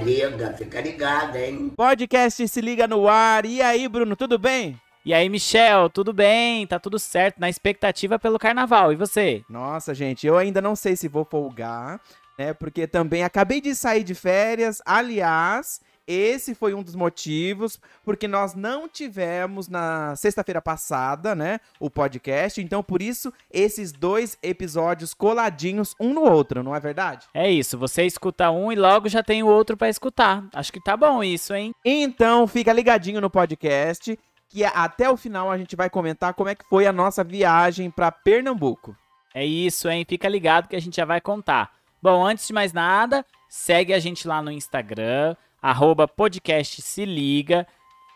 liga, fica ligado, hein? Podcast se liga no ar. E aí, Bruno, tudo bem? E aí, Michel, tudo bem? Tá tudo certo, na expectativa pelo carnaval. E você? Nossa, gente, eu ainda não sei se vou folgar, né? Porque também acabei de sair de férias. Aliás, esse foi um dos motivos, porque nós não tivemos na sexta-feira passada, né, o podcast. Então, por isso, esses dois episódios coladinhos um no outro, não é verdade? É isso, você escuta um e logo já tem o outro pra escutar. Acho que tá bom isso, hein? Então, fica ligadinho no podcast, que até o final a gente vai comentar como é que foi a nossa viagem para Pernambuco. É isso, hein? Fica ligado que a gente já vai contar. Bom, antes de mais nada, segue a gente lá no Instagram, arroba podcast se liga.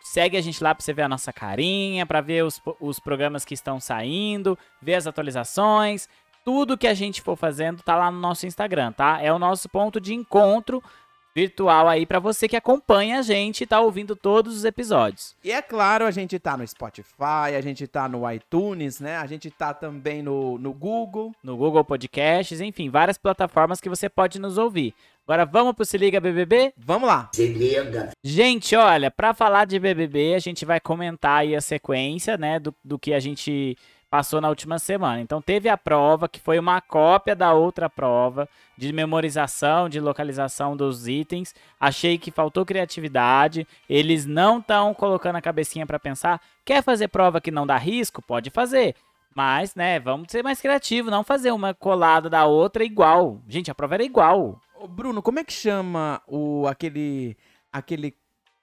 Segue a gente lá para você ver a nossa carinha, para ver os, os programas que estão saindo, ver as atualizações. Tudo que a gente for fazendo tá lá no nosso Instagram, tá? É o nosso ponto de encontro virtual aí para você que acompanha a gente e tá ouvindo todos os episódios. E é claro, a gente tá no Spotify, a gente tá no iTunes, né? A gente tá também no, no Google. No Google Podcasts, enfim, várias plataformas que você pode nos ouvir. Agora vamos pro Se Liga BBB? Vamos lá. Se liga. Gente, olha, para falar de BBB, a gente vai comentar aí a sequência, né, do, do que a gente passou na última semana. Então teve a prova, que foi uma cópia da outra prova, de memorização, de localização dos itens. Achei que faltou criatividade. Eles não estão colocando a cabecinha para pensar. Quer fazer prova que não dá risco? Pode fazer. Mas, né, vamos ser mais criativos, não fazer uma colada da outra igual. Gente, a prova era igual. Bruno, como é que chama o aquele aquele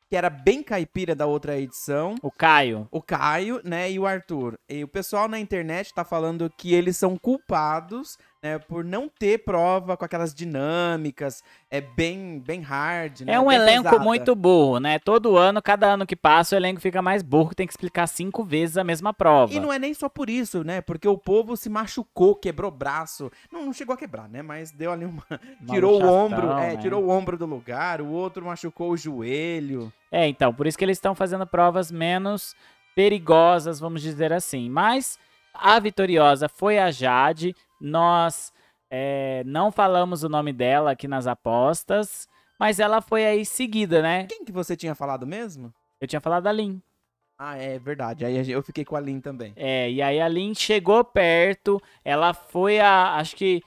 que era bem caipira da outra edição? O Caio. O Caio, né, e o Arthur. E o pessoal na internet tá falando que eles são culpados, né, por não ter prova com aquelas dinâmicas, é bem bem hard, né? É um elenco pesada. muito burro, né? Todo ano, cada ano que passa, o elenco fica mais burro, tem que explicar cinco vezes a mesma prova. E não é nem só por isso, né? Porque o povo se machucou, quebrou braço. Não, não chegou a quebrar, né? Mas deu ali uma. Uma tirou o ombro, é, né? tirou o ombro do lugar, o outro machucou o joelho. É, então, por isso que eles estão fazendo provas menos perigosas, vamos dizer assim. Mas a vitoriosa foi a Jade. Nós é, não falamos o nome dela aqui nas apostas, mas ela foi aí seguida, né? Quem que você tinha falado mesmo? Eu tinha falado da Lin. Ah, é verdade. Aí eu fiquei com a Lin também. É, e aí a Lin chegou perto, ela foi a, acho que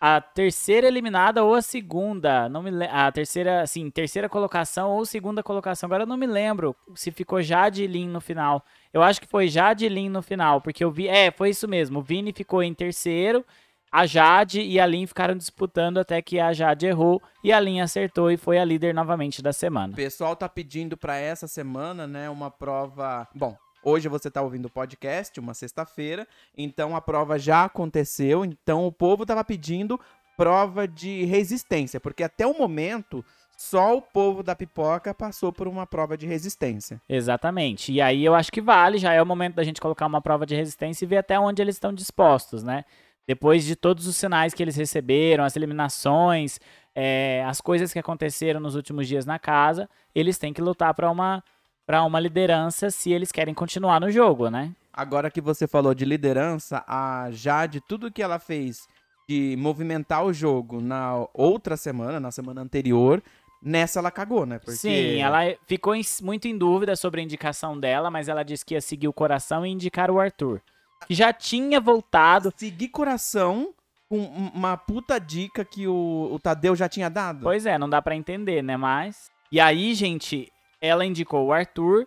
a terceira eliminada ou a segunda, não me a terceira, assim, terceira colocação ou segunda colocação. Agora eu não me lembro se ficou Jade e Lin no final. Eu acho que foi Jade e Lin no final, porque eu vi, é, foi isso mesmo. O Vini ficou em terceiro, a Jade e a Lin ficaram disputando até que a Jade errou e a Lin acertou e foi a líder novamente da O semana. pessoal tá pedindo pra essa semana, né, uma prova. Bom, hoje você tá ouvindo o podcast, uma sexta-feira, então a prova já aconteceu, então o povo tava pedindo prova de resistência, porque até o momento só o povo da pipoca passou por uma prova de resistência. Exatamente. E aí eu acho que vale, já é o momento da gente colocar uma prova de resistência e ver até onde eles estão dispostos, né? Depois de todos os sinais que eles receberam, as eliminações, é, as coisas que aconteceram nos últimos dias na casa, eles têm que lutar para uma, pra uma liderança se eles querem continuar no jogo, né? Agora que você falou de liderança, a Jade, tudo que ela fez de movimentar o jogo na outra semana, na semana anterior, nessa ela cagou, né? Porque Sim, ela ficou em- muito em dúvida sobre a indicação dela, mas ela disse que ia seguir o coração e indicar o Arthur. Que já tinha voltado. seguir coração com um- uma puta dica que o, o Tadeu já tinha dado. Pois é, não dá pra entender, né? Mas. E aí, gente, ela indicou o Arthur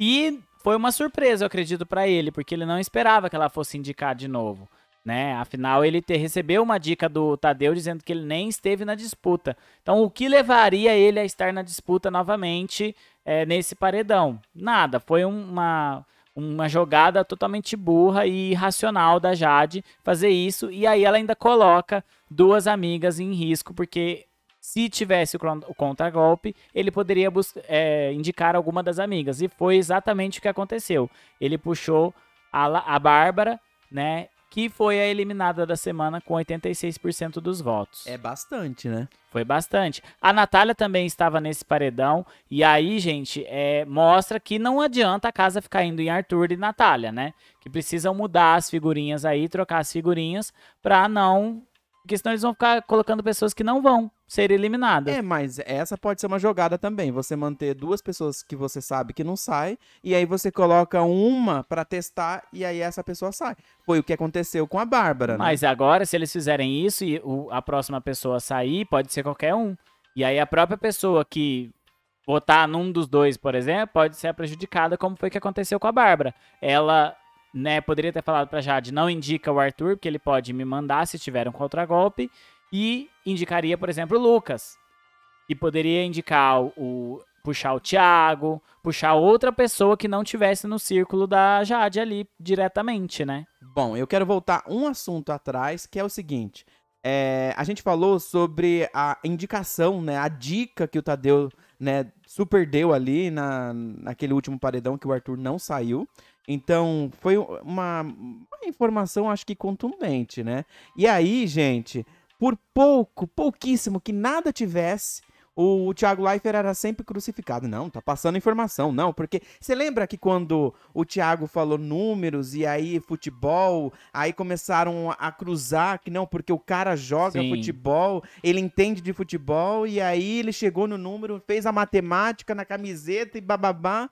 e foi uma surpresa, eu acredito, pra ele, porque ele não esperava que ela fosse indicar de novo. Né? Afinal, ele recebeu uma dica do Tadeu dizendo que ele nem esteve na disputa. Então, o que levaria ele a estar na disputa novamente é, nesse paredão? Nada. Foi um- uma, uma jogada totalmente burra e irracional da Jade fazer isso. E aí ela ainda coloca duas amigas em risco, porque se tivesse o, contragolpe, ele poderia é, indicar alguma das amigas. E foi exatamente o que aconteceu. Ele puxou a, a Bárbara, né? Que foi a eliminada da semana com 86% dos votos. É bastante, né? Foi bastante. A Natália também estava nesse paredão. E aí, gente, é, mostra que não adianta a casa ficar indo em Arthur e Natália, né? Que precisam mudar as figurinhas aí, trocar as figurinhas pra não Porque senão eles vão ficar colocando pessoas que não vão ser eliminadas. É, mas essa pode ser uma jogada também. Você manter duas pessoas que você sabe que não sai, e aí você coloca uma pra testar, e aí essa pessoa sai. Foi o que aconteceu com a Bárbara, né? Mas agora, se eles fizerem isso e o- a próxima pessoa sair, pode ser qualquer um. E aí a própria pessoa que votar num dos dois, por exemplo, pode ser prejudicada, como foi que aconteceu com a Bárbara. Ela, né, poderia ter falado pra Jade, não indica o Arthur, porque ele pode me mandar se tiver um contragolpe, e indicaria, por exemplo, o Lucas. E poderia indicar o, o- puxar o Thiago, puxar outra pessoa que não tivesse no círculo da Jade ali diretamente, né? Bom, eu quero voltar um assunto atrás, que é o seguinte. É, a gente falou sobre a indicação, né? A dica que o Tadeu, né, super deu ali na, naquele último paredão que o Arthur não saiu. Então, foi uma, uma informação, acho que contundente, né? E aí, gente, por pouco, pouquíssimo que nada tivesse, o, o Thiago Leifert era sempre crucificado. Não, tá passando informação, não, porque você lembra que quando o Thiago falou números e aí futebol, aí começaram a cruzar que não, porque o cara joga Sim. futebol, ele entende de futebol e aí ele chegou no número, fez a matemática na camiseta e bababá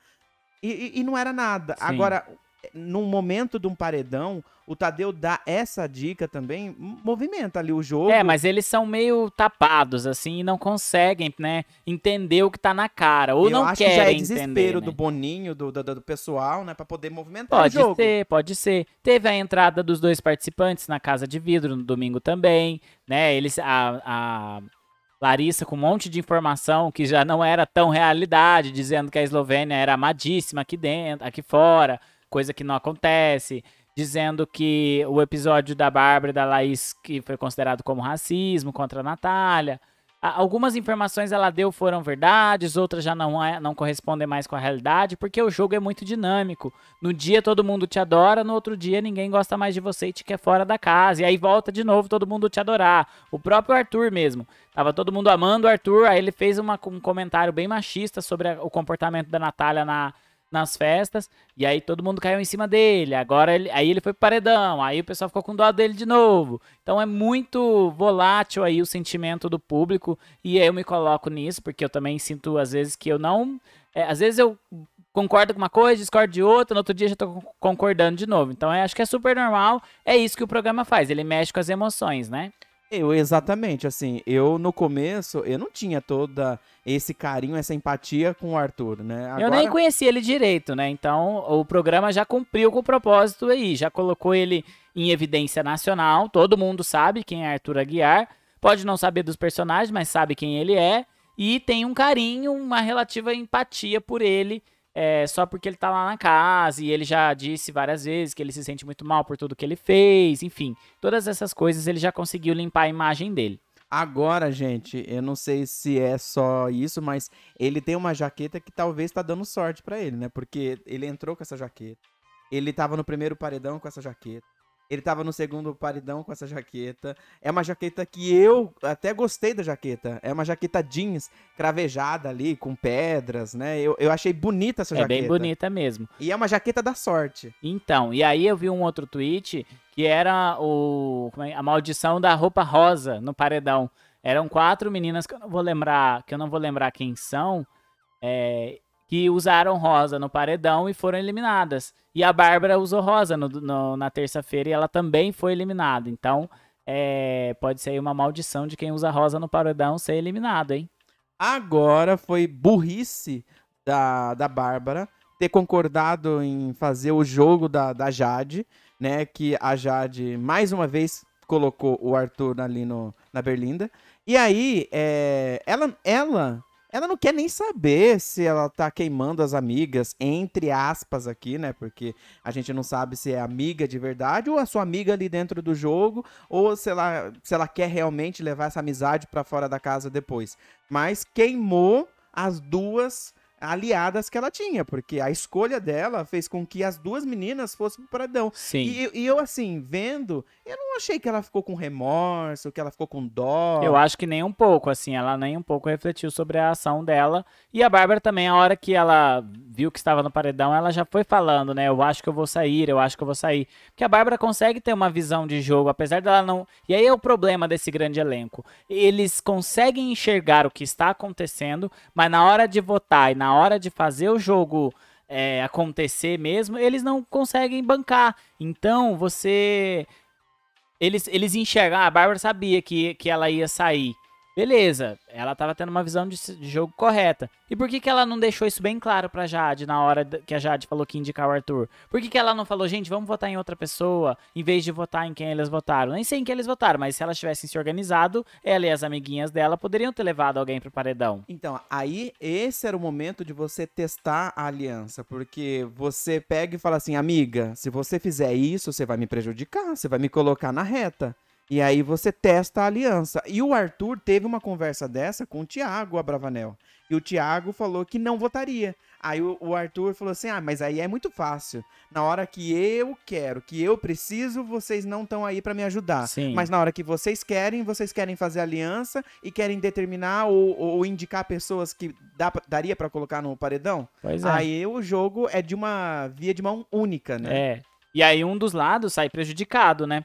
e, e- e não era nada. Sim. Agora, num momento de um paredão, o Tadeu dá essa dica também, movimenta ali o jogo. É, mas eles são meio tapados, assim, e não conseguem, né, entender o que tá na cara. Ou eu não acho que querem já é entender, desespero né? do Boninho, do, do, do pessoal, né, pra poder movimentar Pode o jogo. ser, pode ser. Teve a entrada dos dois participantes na Casa de Vidro no domingo também, né? Eles, a, a Larissa com um monte de informação que já não era tão realidade, dizendo que a Eslovênia era amadíssima aqui dentro, aqui fora, coisa que não acontece. Dizendo que o episódio da Bárbara e da Laís, que foi considerado como racismo contra a Natália. Algumas informações ela deu foram verdades, outras já não, é, não correspondem mais com a realidade, porque o jogo é muito dinâmico. No dia todo mundo te adora, no outro dia ninguém gosta mais de você e te quer fora da casa. E aí volta de novo todo mundo te adorar. O próprio Arthur mesmo. Tava todo mundo amando o Arthur, aí ele fez uma- um comentário bem machista sobre a- o comportamento da Natália na, nas festas. E aí todo mundo caiu em cima dele. Agora ele, aí ele foi pro paredão. Aí o pessoal ficou com dó dele de novo. Então é muito volátil aí o sentimento do público. E eu me coloco nisso, porque eu também sinto às vezes que eu não. é, às vezes eu concordo com uma coisa, discordo de outra, no outro dia já tô con- concordando de novo. Então eu acho que é super normal. É isso que o programa faz. Ele mexe com as emoções, né? Eu, exatamente, assim, eu no começo, eu não tinha toda esse carinho, essa empatia com o Arthur, né? Eu nem conhecia ele direito, né? Então o programa já cumpriu com o propósito aí, já colocou ele em evidência nacional. Todo mundo sabe quem é Arthur Aguiar. Pode não saber dos personagens, mas sabe quem ele é. E tem um carinho, uma relativa empatia por ele, é, só porque ele tá lá na casa. E ele já disse várias vezes que ele se sente muito mal por tudo que ele fez. Enfim, todas essas coisas ele já conseguiu limpar a imagem dele. Agora, gente, eu não sei se é só isso, mas ele tem uma jaqueta que talvez tá dando sorte pra ele, né? Porque ele entrou com essa jaqueta. Ele tava no primeiro paredão com essa jaqueta. Ele tava no segundo paredão com essa jaqueta. É uma jaqueta que eu até gostei da jaqueta. É uma jaqueta jeans cravejada ali, com pedras, né? Eu, eu achei bonita essa É jaqueta. bem bonita mesmo. E é uma jaqueta da sorte. Então, e aí eu vi um outro tweet que era o é? a maldição da roupa rosa no paredão. Eram quatro meninas que eu não vou lembrar, que eu não vou lembrar quem são, é, que usaram rosa no paredão e foram eliminadas. E a Bárbara usou rosa no- no- na terça-feira e ela também foi eliminada. Então, é, pode ser uma maldição de quem usa rosa no paredão ser eliminado, hein? Agora foi burrice da, da Bárbara ter concordado em fazer o jogo da, da Jade, né? Que a Jade, mais uma vez, colocou o Arthur ali no, na Berlinda. E aí, é, ela, ela, ela não quer nem saber se ela tá queimando as amigas, entre aspas aqui, né? Porque a gente não sabe se é amiga de verdade ou a sua amiga ali dentro do jogo, ou se ela, se ela quer realmente levar essa amizade pra fora da casa depois. Mas queimou as duas aliadas que ela tinha, porque a escolha dela fez com que as duas meninas fossem pro paredão. Sim. E, e eu, assim, vendo, eu não achei que ela ficou com remorso, que ela ficou com dó. Eu acho que nem um pouco, assim, ela nem um pouco refletiu sobre a ação dela. E a Bárbara também, a hora que ela viu que estava no paredão, ela já foi falando, né? Eu acho que eu vou sair, eu acho que eu vou sair. Porque a Bárbara consegue ter uma visão de jogo, apesar dela não. E aí é o problema desse grande elenco. Eles conseguem enxergar o que está acontecendo, mas na hora de votar e na hora de fazer o jogo é, acontecer mesmo, eles não conseguem bancar. Então você. Eles, eles enxergam. A Bárbara sabia que, que ela ia sair. Beleza, ela tava tendo uma visão de, de jogo correta. E por que, que ela não deixou isso bem claro pra Jade na hora que a Jade falou que indicar o Arthur? Por que, que ela não falou, gente, vamos votar em outra pessoa, em vez de votar em quem eles votaram? Nem sei em quem eles votaram, mas se elas tivessem se organizado, ela e as amiguinhas dela poderiam ter levado alguém pro paredão. Então, aí esse era o momento de você testar a aliança, porque você pega e fala assim, amiga, se você fizer isso, você vai me prejudicar, você vai me colocar na reta. E aí você testa a aliança. E o Arthur teve uma conversa dessa com o Tiago Abravanel. E o Tiago falou que não votaria. Aí o, Arthur falou assim: ah, mas aí é muito fácil. Na hora que eu quero, que eu preciso, vocês não estão aí pra me ajudar. Sim. Mas na hora que vocês querem, vocês querem fazer aliança e querem determinar ou, ou indicar pessoas que dá, daria pra colocar no paredão. Pois é. Aí o jogo é de uma via de mão única, né? É. E aí um dos lados sai prejudicado, né?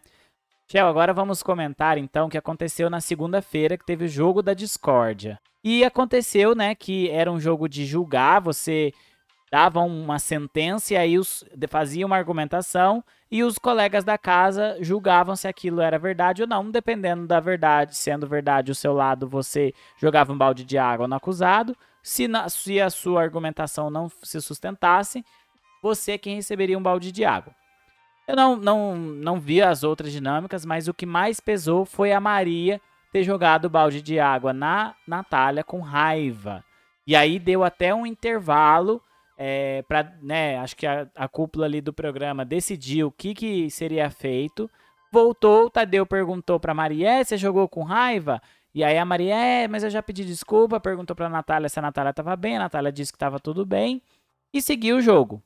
Shell, agora vamos comentar então o que aconteceu na segunda-feira, que teve o jogo da discórdia. E aconteceu, né, que era um jogo de julgar, você dava uma sentença e aí os, fazia uma argumentação e os colegas da casa julgavam se aquilo era verdade ou não, dependendo da verdade, sendo verdade o seu lado, você jogava um balde de água no acusado. Se, na- se a sua argumentação não se sustentasse, você é quem receberia um balde de água. Eu não, não, não vi as outras dinâmicas, mas o que mais pesou foi a Maria ter jogado o balde de água na Natália com raiva. E aí deu até um intervalo é, para, né, acho que a, a cúpula ali do programa decidiu o que, que seria feito. Voltou, o Tadeu perguntou pra Maria, "É, você jogou com raiva? E aí a Maria, é, mas eu já pedi desculpa, perguntou pra Natália se a Natália tava bem, a Natália disse que tava tudo bem e seguiu o jogo.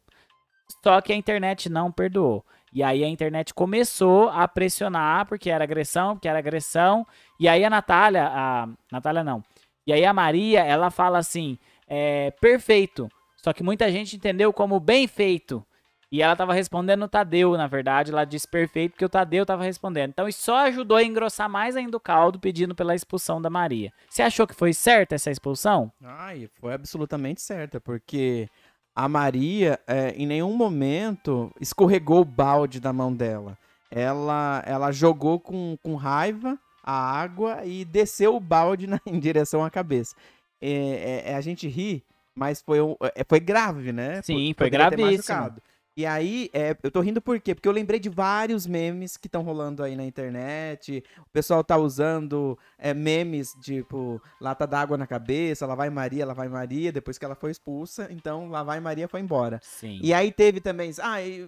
Só que a internet não perdoou. E aí a internet começou a pressionar, porque era agressão, porque era agressão. E aí a Natália, a Natália não. E aí a Maria, ela fala assim, é, perfeito. Só que muita gente entendeu como bem feito. E ela tava respondendo o Tadeu, na verdade. Ela disse perfeito, porque o Tadeu tava respondendo. Então isso só ajudou a engrossar mais ainda o caldo, pedindo pela expulsão da Maria. Você achou que foi certa essa expulsão? Ai, foi absolutamente certa, porque a Maria, é, em nenhum momento, escorregou o balde da mão dela. Ela, ela jogou com, com raiva a água e desceu o balde na- em direção à cabeça. É, é- é, a gente ri, mas foi, é, foi grave, né? Sim, Po- foi poderia ter gravíssimo. E aí, é, eu tô rindo por quê? Porque eu lembrei de vários memes que estão rolando aí na internet. O pessoal tá usando é, memes, tipo, lata d'água na cabeça, lá vai Maria, lá vai Maria, depois que ela foi expulsa, então lá vai Maria foi embora. Sim. E aí teve também, ah, e-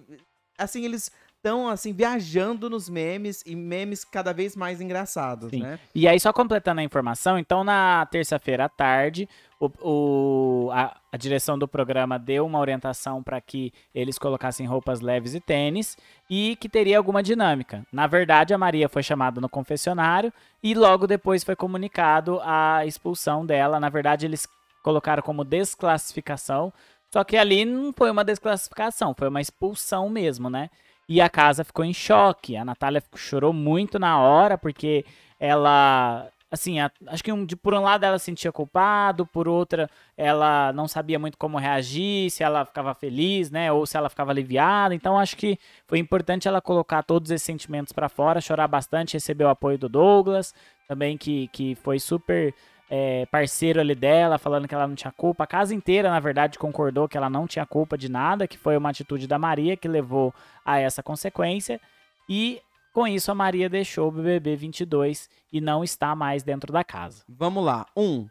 assim, eles estão, assim, viajando nos memes, e memes cada vez mais engraçados, Sim. né? E aí, só completando a informação, então na terça-feira à tarde, o, o- a, a direção do programa deu uma orientação para que eles colocassem roupas leves e tênis e que teria alguma dinâmica. Na verdade, a Maria foi chamada no confessionário e logo depois foi comunicado a expulsão dela. Na verdade, eles colocaram como desclassificação, só que ali não foi uma desclassificação, foi uma expulsão mesmo, né? E a casa ficou em choque. A Natália chorou muito na hora, porque ela. Assim, a- acho que um, de, por um lado ela se sentia culpado, por outra ela não sabia muito como reagir, se ela ficava feliz, né? Ou se ela ficava aliviada. Então acho que foi importante ela colocar todos esses sentimentos pra fora, chorar bastante, receber o apoio do Douglas, também que, que foi super é, parceiro ali dela, falando que ela não tinha culpa. A casa inteira, na verdade, concordou que ela não tinha culpa de nada, que foi uma atitude da Maria que levou a essa consequência. E com isso a Maria deixou o BBB 22 e não está mais dentro da casa. Vamos lá. Um,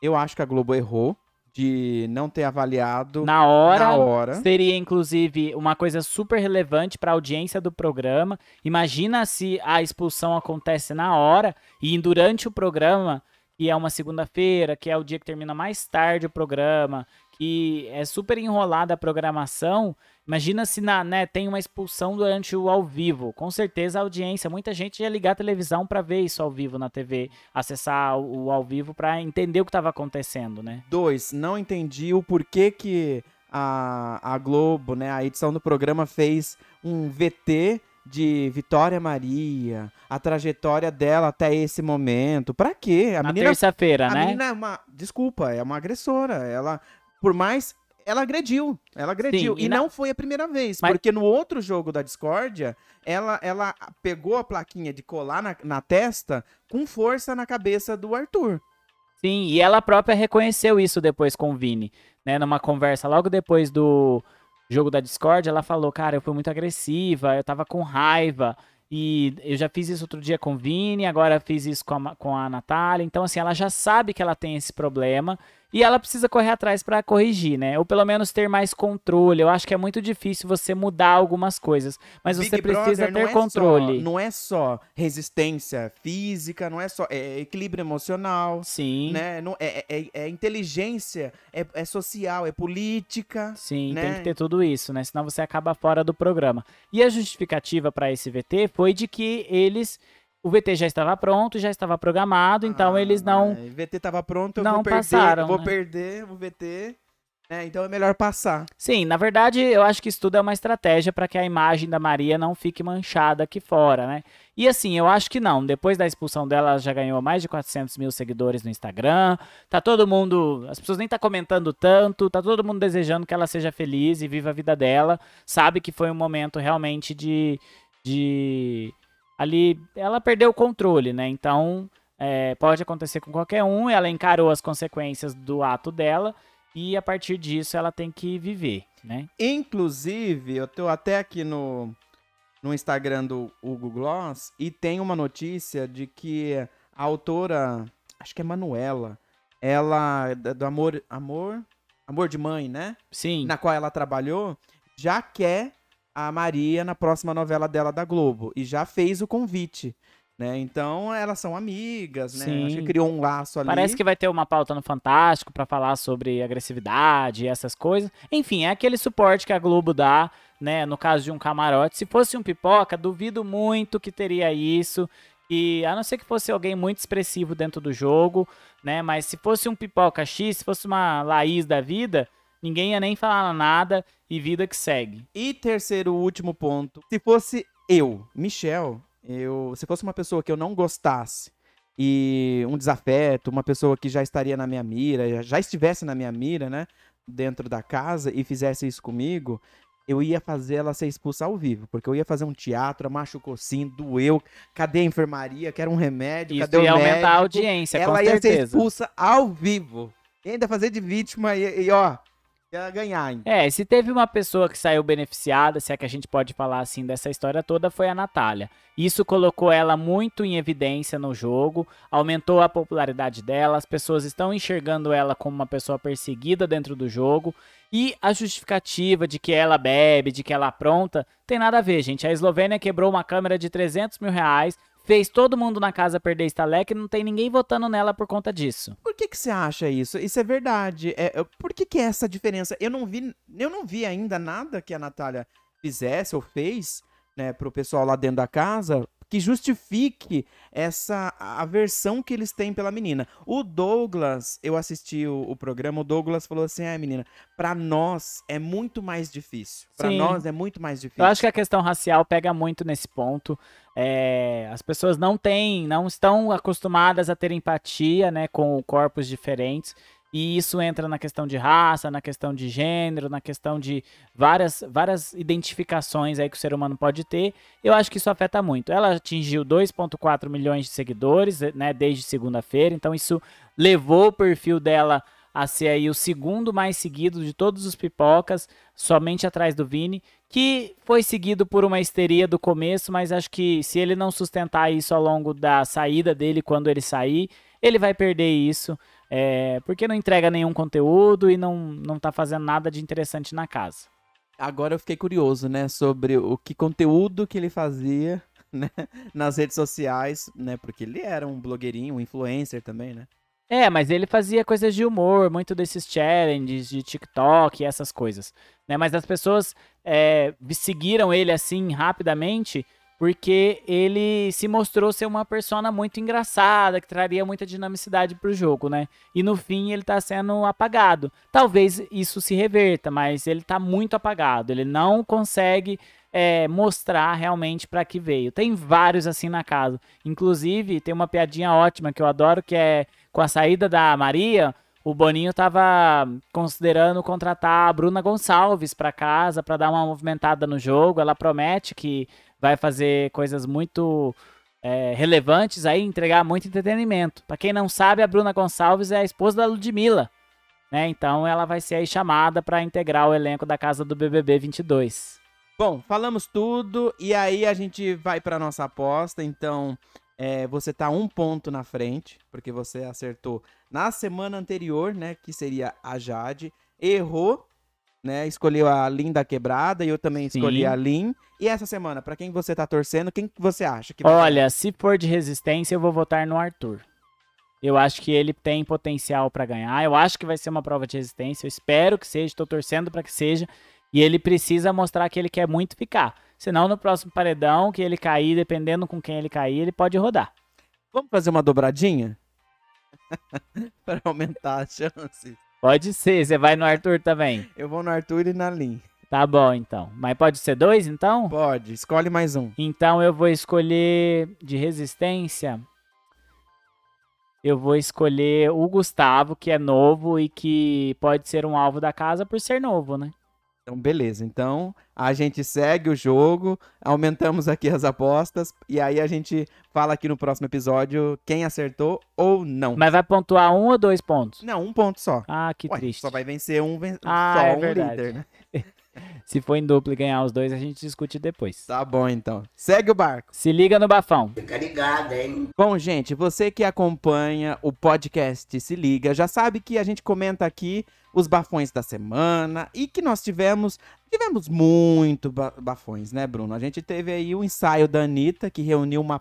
eu acho que a Globo errou de não ter avaliado Na hora, na hora. seria inclusive uma coisa super relevante para a audiência do programa. Imagina se a expulsão acontece na hora e durante o programa, que é uma segunda-feira, que é o dia que termina mais tarde o programa, que é super enrolada a programação. Imagina se na, né, tem uma expulsão durante o ao vivo. Com certeza a audiência, muita gente ia ligar a televisão para ver isso ao vivo na TV, acessar o, o ao vivo para entender o que estava acontecendo, né? Dois, não entendi o porquê que a, a Globo, né, a edição do programa fez um VT de Vitória Maria, a trajetória dela até esse momento. Pra quê? A na menina, terça-feira, a né? menina é uma, desculpa, é uma agressora. Ela, por mais ela agrediu, ela agrediu. Sim, e e na- não foi a primeira vez, Mas- porque no outro jogo da discórdia, ela, ela pegou a plaquinha de colar na, na testa com força na cabeça do Arthur. Sim, e ela própria reconheceu isso depois com o Vini, né? Numa conversa logo depois do jogo da Discord, ela falou, cara, eu fui muito agressiva, eu tava com raiva, e eu já fiz isso outro dia com o Vini, agora fiz isso com a, com a Natália, então assim, ela já sabe que ela tem esse problema, e ela precisa correr atrás pra corrigir, né? Ou pelo menos ter mais controle. Eu acho que é muito difícil você mudar algumas coisas, mas Big você precisa Brother ter é controle. Só, não é só resistência física, não é só é equilíbrio emocional, Sim. né? Não, é, é, é inteligência, é, é social, é política. Sim, né? tem que ter tudo isso, né? Senão você acaba fora do programa. E a justificativa para esse VT foi de que eles. O VT já estava pronto, já estava programado, então Ah, eles não. O VT tava pronto, eu não vou perder, passaram, eu vou né? perder o VT. né? então é melhor passar. Sim, na verdade, eu acho que isso tudo é uma estratégia para que a imagem da Maria não fique manchada aqui fora, né? E assim, eu acho que não. Depois da expulsão dela, ela já ganhou mais de 400 mil seguidores no Instagram. Tá todo mundo. As pessoas nem tá comentando tanto. Tá todo mundo desejando que ela seja feliz e viva a vida dela. Sabe que foi um momento realmente de. de ali. Ela perdeu o controle, né? Então. é, pode acontecer com qualquer um. Ela encarou as consequências do ato dela. E a partir disso ela tem que viver, né? Inclusive, eu tô até aqui no, no Instagram do Hugo Gloss e tem uma notícia de que a autora, acho que é Manuela, ela, do Amor, Amor, Amor de Mãe, né? Sim. Na qual ela trabalhou, já quer a Maria na próxima novela dela da Globo e já fez o convite. Né? Então elas são amigas, né? Acho que Sim. criou um laço ali. Parece que vai ter uma pauta no Fantástico pra falar sobre agressividade e essas coisas. Enfim, é aquele suporte que a Globo dá, né? No caso de um camarote. Se fosse um pipoca, duvido muito que teria isso. E a não ser que fosse alguém muito expressivo dentro do jogo, né? Mas se fosse um pipoca X, se fosse uma Laís da vida, ninguém ia nem falar nada e vida que segue. E terceiro, último ponto. Se fosse eu, Michel, eu, se fosse uma pessoa que eu não gostasse e um desafeto, uma pessoa que já estaria na minha mira, já- estivesse na minha mira, né, dentro da casa e fizesse isso comigo, eu ia fazer ela ser expulsa ao vivo, porque eu ia fazer um teatro, machucou sim, doeu, cadê a enfermaria, quero um remédio, Isso cadê o ia aumentar a audiência, ela com ia ser certeza. expulsa ao vivo. E ainda fazer de vítima e, e, ó, ia ganhar ainda. É, se teve uma pessoa que saiu beneficiada, se é que a gente pode falar assim dessa história toda, foi a Natália. Isso colocou ela muito em evidência no jogo, aumentou a popularidade dela, as pessoas estão enxergando ela como uma pessoa perseguida dentro do jogo. E a justificativa de que ela bebe, de que ela apronta, tem nada a ver, gente. A Eslovênia quebrou uma câmera de 300 mil reais, fez todo mundo na casa perder estaleca e não tem ninguém votando nela por conta disso. Por que que você acha isso? Isso é verdade. É, é- por que que é essa diferença? Eu não vi, eu não vi ainda nada que a Natália fizesse ou fez, né, pro pessoal lá dentro da casa que justifique essa aversão que eles têm pela menina. O Douglas, eu assisti o, o programa, o Douglas falou assim: "Ah, menina, pra nós é muito mais difícil. Sim. nós é muito mais difícil." Eu acho que a questão racial pega muito nesse ponto. É, as pessoas não têm, não estão acostumadas a ter empatia, né, com corpos diferentes. E isso entra na questão de raça, na questão de gênero, na questão de várias, várias identificações aí que o ser humano pode ter. Eu acho que isso afeta muito. Ela atingiu 2,4 milhões de seguidores, né, desde segunda-feira. Então isso levou o perfil dela a ser aí o segundo mais seguido de todos os pipocas, somente atrás do Vini, que foi seguido por uma histeria do começo, mas acho que se ele não sustentar isso ao longo da saída dele, quando ele sair, ele vai perder isso, é, porque não entrega nenhum conteúdo e não, não tá fazendo nada de interessante na casa. Agora eu fiquei curioso, né, sobre o que conteúdo que ele fazia, né, nas redes sociais, né, porque ele era um blogueirinho, um influencer também, né? É, mas ele fazia coisas de humor, muito desses challenges de TikTok e essas coisas. Né? Mas as pessoas é, seguiram ele assim rapidamente porque ele se mostrou ser uma persona muito engraçada, que traria muita dinamicidade pro jogo, né? E no fim ele tá sendo apagado. Talvez isso se reverta, mas ele tá muito apagado. Ele não consegue é, mostrar realmente para que veio. Tem vários assim na casa. Inclusive, tem uma piadinha ótima que eu adoro, que é com a saída da Maria, o Boninho estava considerando contratar a Bruna Gonçalves para casa para dar uma movimentada no jogo. Ela promete que vai fazer coisas muito é, relevantes aí, entregar muito entretenimento. Para quem não sabe, a Bruna Gonçalves é a esposa da Ludmilla, né? Então ela vai ser aí chamada para integrar o elenco da casa do BBB 22. Bom, falamos tudo e aí a gente vai para nossa aposta. Então, é, você tá um ponto na frente, porque você acertou na semana anterior, né? Que seria a Jade. Errou, né? Escolheu a Lin da quebrada e eu também escolhi Sim. a Lin. E essa semana, para quem você tá torcendo, quem que você acha que vai Olha, se for de resistência, eu vou votar no Arthur. Eu acho que ele tem potencial para ganhar. Eu acho que vai ser uma prova de resistência. Eu espero que seja, estou torcendo para que seja. E ele precisa mostrar que ele quer muito ficar. Senão, no próximo paredão, que ele cair, dependendo com quem ele cair, ele pode rodar. Vamos fazer uma dobradinha? para aumentar as chances. Pode ser, você vai no Arthur também. Eu vou no Arthur e na Lin. Tá bom, então. Mas pode ser dois, então? Pode, escolhe mais um. Então eu vou escolher de resistência. Eu vou escolher o Gustavo, que é novo e que pode ser um alvo da casa por ser novo, né? Então, beleza. Então, a gente segue o jogo, aumentamos aqui as apostas e aí a gente fala aqui no próximo episódio quem acertou ou não. Mas vai pontuar um ou dois pontos? Não, um ponto só. Ah, que Ué, triste. só vai vencer um, ven- Ah, só é um verdade. líder, né? Se for em dupla e ganhar os dois, a gente discute depois. Tá bom, então. Segue o barco. Se liga no bafão. Fica ligado, hein? Bom, gente, você que acompanha o podcast Se Liga, já sabe que a gente comenta aqui os bafões da semana e que nós tivemos, tivemos muito ba- bafões, né, Bruno? A gente teve aí o ensaio da Anitta, que reuniu uma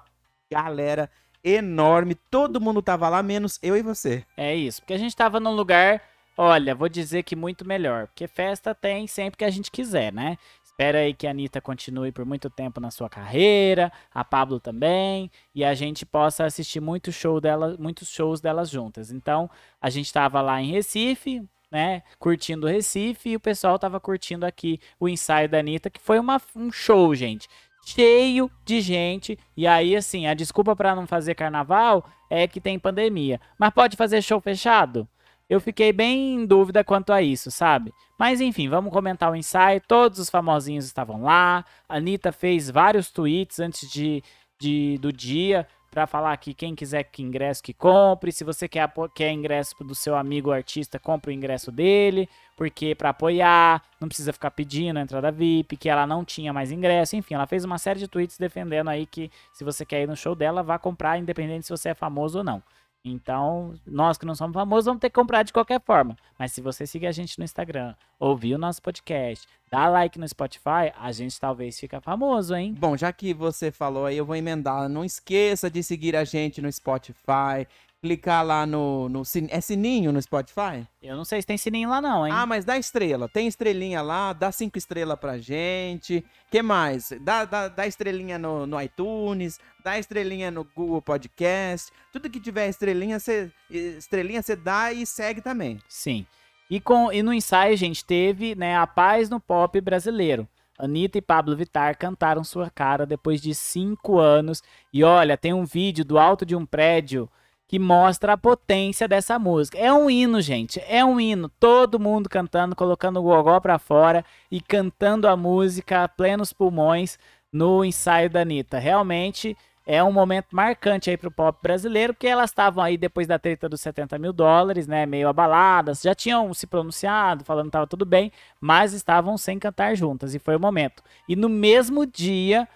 galera enorme, todo mundo tava lá, menos eu e você. É isso, porque a gente tava num lugar, olha, vou dizer que muito melhor. Porque festa tem sempre que a gente quiser, né? Espera aí que a Anitta continue por muito tempo na sua carreira, a Pablo também, e a gente possa assistir muito show dela, muitos shows delas juntas. Então, a gente tava lá em Recife, né, curtindo Recife, e o pessoal tava curtindo aqui o ensaio da Anitta, que foi uma, um show, gente. Cheio de gente. E aí, assim, a desculpa pra não fazer carnaval é que tem pandemia. Mas pode fazer show fechado? Eu fiquei bem em dúvida quanto a isso, sabe? Mas enfim, vamos comentar o ensaio. Todos os famosinhos estavam lá. A Anitta fez vários tweets antes de, de- do dia pra falar que quem quiser que ingresso que compre. Se você quer, quer ingresso do seu amigo artista, compre o ingresso dele. Porque pra apoiar, não precisa ficar pedindo a entrada VIP, que ela não tinha mais ingresso. Enfim, ela fez uma série de tweets defendendo aí que se você quer ir no show dela, vá comprar, independente se você é famoso ou não. Então, nós que não somos famosos vamos ter que comprar de qualquer forma. Mas se você seguir a gente no Instagram, ouvir o nosso podcast, dar like no Spotify, a gente talvez fica famoso, hein? Bom, já que você falou aí, eu vou emendar. Não esqueça de seguir a gente no Spotify, clicar lá no, no sin- é sininho no Spotify? Eu não sei se tem sininho lá não, hein? Ah, mas dá estrela. Tem estrelinha lá, dá cinco estrelas pra gente. que mais? Dá, dá, dá estrelinha no, no iTunes, dá estrelinha no Google Podcast. Tudo que tiver estrelinha, você estrelinha dá e segue também. Sim. E, com, e no ensaio, gente, teve né, a paz no pop brasileiro. Anitta e Pablo Vittar cantaram sua cara depois de cinco anos. E olha, tem um vídeo do alto de um prédio que mostra a potência dessa música. É um hino, gente. É um hino. Todo mundo cantando, colocando o gogó pra fora e cantando a música a plenos pulmões no ensaio da Anitta. Realmente é um momento marcante aí pro pop brasileiro, porque elas estavam aí depois da treta dos 70 mil dólares, né, meio abaladas, já tinham se pronunciado, falando que tava tudo bem, mas estavam sem cantar juntas, e foi o momento. E no mesmo dia,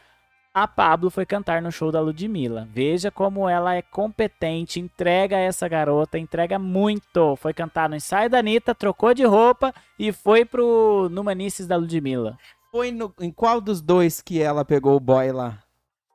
a Pablo foi cantar no show da Ludmilla. Veja como ela é competente, entrega essa garota, entrega muito. Foi cantar no ensaio da Anitta, trocou de roupa e foi pro Numanices da Ludmilla. Foi no, em qual dos dois que ela pegou o boy lá?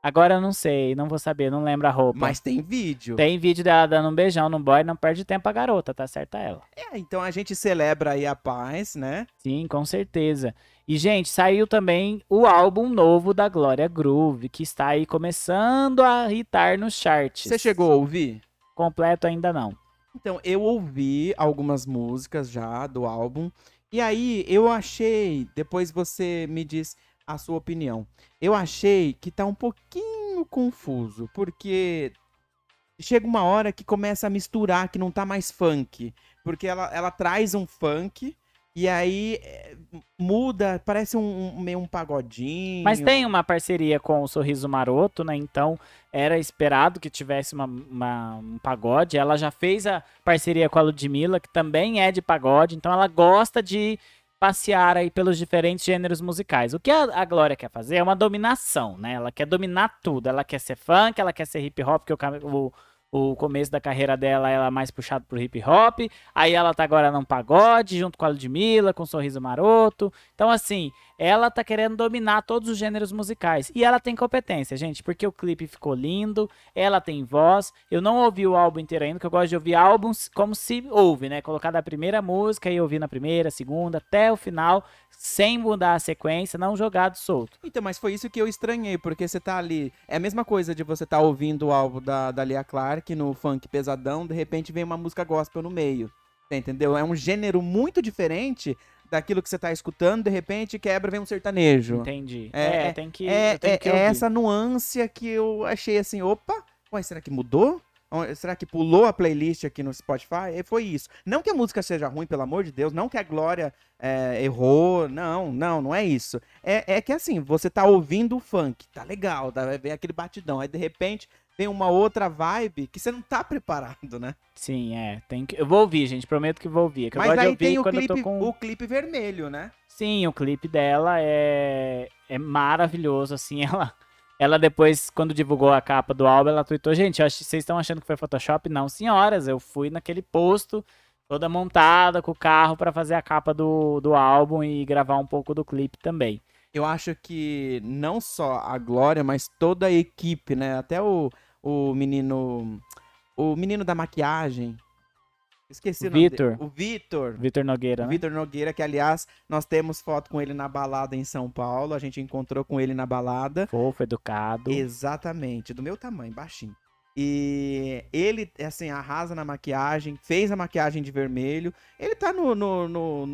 Agora eu não sei, não vou saber, não lembro a roupa. Mas tem vídeo. Tem vídeo dela dando um beijão no boy, não perde tempo a garota, tá certa ela. É, então a gente celebra aí a paz, né? Sim, com certeza. E, gente, saiu também o álbum novo da Glória Groove, que está aí começando a hitar nos charts. Você chegou a ouvir? Completo ainda não. Então, eu ouvi algumas músicas já do álbum. E aí, eu achei. Depois você me diz a sua opinião. Eu achei que tá um pouquinho confuso, porque chega uma hora que começa a misturar, que não tá mais funk. Porque ela, ela traz um funk. E aí é, muda, parece um, um, meio um pagodinho. Mas tem uma parceria com o Sorriso Maroto, né? Então era esperado que tivesse uma, uma, um pagode. Ela já fez a parceria com a Ludmilla, que também é de pagode. Então ela gosta de passear aí pelos diferentes gêneros musicais. O que a, a Glória quer fazer é uma dominação, né? Ela quer dominar tudo. Ela quer ser funk, ela quer ser hip hop, que o, o o começo da carreira dela ela é mais puxada pro hip hop, aí ela tá agora num pagode, junto com a Ludmilla, com um Sorriso Maroto. Então, assim, ela tá querendo dominar todos os gêneros musicais. E ela tem competência, gente, porque o clipe ficou lindo, ela tem voz. Eu não ouvi o álbum inteiro ainda, que eu gosto de ouvir álbuns como se ouve, né? Colocar da primeira música e ouvir na primeira, segunda, até o final, sem mudar a sequência, não jogado solto. Então, mas foi isso que eu estranhei, porque você tá ali. É a mesma coisa de você tá ouvindo o álbum da, da Lia Clark no funk pesadão, de repente vem uma música gospel no meio. Entendeu? É um gênero muito diferente daquilo que você tá escutando, de repente quebra vem um sertanejo. Entendi. É, É, tem que. É, é- que é essa nuance que eu achei assim, opa, ué, será que mudou? Será que pulou a playlist aqui no Spotify? E foi isso. Não que a música seja ruim, pelo amor de Deus, não que a Glória é, errou, não, não, não é isso. É, é que assim, você tá ouvindo o funk, tá legal, tá, vem aquele batidão, aí de repente vem uma outra vibe que você não tá preparado, né? Sim, é. Tem que... Eu vou ouvir, gente. Prometo que vou ouvir. é Que eu Mas aí ouvir tem o quando eu clipe, tô com. o clipe vermelho, né? Sim, o clipe dela é, é maravilhoso, assim, ela... Ela depois, quando divulgou a capa do álbum, ela tweetou, gente, acho que vocês estão achando que foi Photoshop? Não, senhoras, eu fui naquele posto, toda montada, com o carro pra fazer a capa do, do álbum e gravar um pouco do clipe também. Eu acho que não só a Glória, mas toda a equipe, né? Até o, o menino. O menino da maquiagem. Esqueci o, nome Vitor. dele. O Vitor. Vitor Nogueira, né? Vitor Nogueira, que aliás, nós temos foto com ele na balada em São Paulo. A gente encontrou com ele na balada. Fofo, educado. Exatamente, do meu tamanho, baixinho. E ele, assim, arrasa na maquiagem, fez a maquiagem de vermelho. Ele tá no, no, no,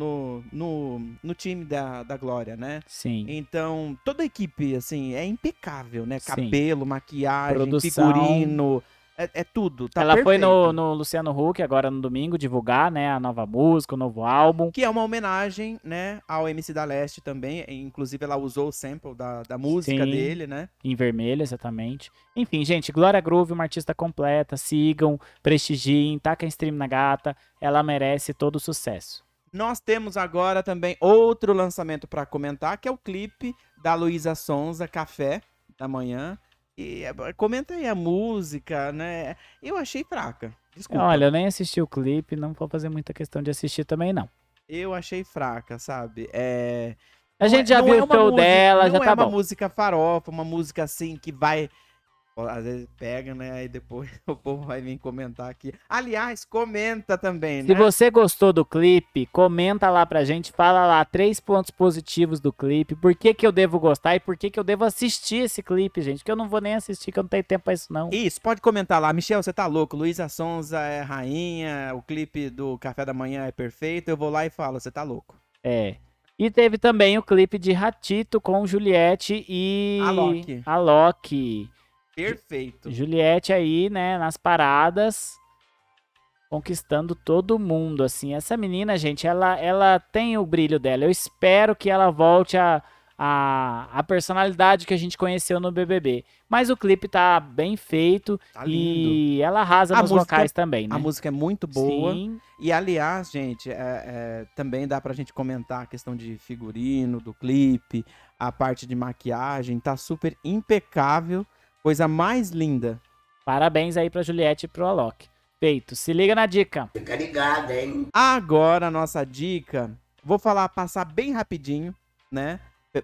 no, no, time da, da Glória, né? Sim. Então, toda a equipe, assim, é impecável, né? Sim. Cabelo, maquiagem, Produção. figurino, é, é tudo. Tá Ela foi no, perfeito. no Luciano Huck agora no domingo divulgar, né, a nova música, o novo álbum. Que é uma homenagem, né, ao MC da Leste também. Inclusive, ela usou o sample da, da música Sim. dele, né? Em vermelho, exatamente. Enfim, gente, Glória Groove, uma artista completa. Sigam, prestigiem, taquem stream na gata. Ela merece todo o sucesso. Nós temos agora também outro lançamento pra comentar, que é o clipe da Luísa Sonza, Café, da manhã. E é, comenta aí a música, né? Eu achei fraca. Desculpa. Olha, eu nem assisti o clipe, não vou fazer muita questão de assistir também, não. Eu achei fraca, sabe? É. A Não gente é- já não viu é o show música- dela, já não tá é uma bom. música farofa, uma música assim que vai. Às vezes pega, né? Aí depois o povo vai vir comentar aqui. Aliás, comenta também, Se né? você gostou do clipe, comenta lá pra gente, fala lá três pontos positivos do clipe, por que que eu devo gostar e por que que eu devo assistir esse clipe, gente, que eu não vou nem assistir, que eu não tenho tempo pra isso não. Isso, pode comentar lá. Michel, você tá louco. Luísa Sonza é rainha, o clipe do Café da Manhã é perfeito. Eu vou lá e falo, você tá louco. É. E teve também o clipe de Ratito com Juliette e Alok. Alok. Perfeito. Juliette aí, né, nas paradas, conquistando todo mundo, assim. Essa menina, gente, ela, ela tem o brilho dela. Eu espero que ela volte a, a, a personalidade que a gente conheceu no BBB. Mas o clipe tá bem feito Tá e ela arrasa A nos vocais também, né? A música é muito boa. Sim, E aliás, gente, é, é, também dá pra gente comentar a questão de figurino, do clipe, a parte de maquiagem, tá super impecável, coisa mais linda. parabéns aí pra Juliette e pro Alok. Feito. Se liga na dica. Fica ligado, hein? Agora a nossa dica, vou falar, passar bem rapidinho, né,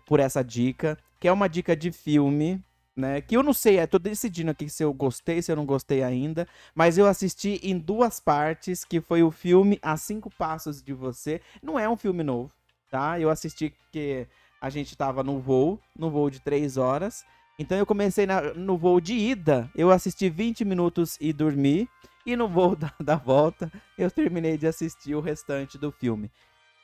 por essa dica, que é uma dica de filme, né? Que eu não sei, é, tô decidindo aqui se eu gostei, se eu não gostei ainda, mas eu assisti em duas partes, que foi o filme A Cinco Passos de Você. Não é um filme novo, tá? Eu assisti porque a gente tava no voo, no voo de três horas. Então eu comecei na- no voo de ida, eu assisti 20 minutos e dormi. E no voo da, da volta, eu terminei de assistir o restante do filme.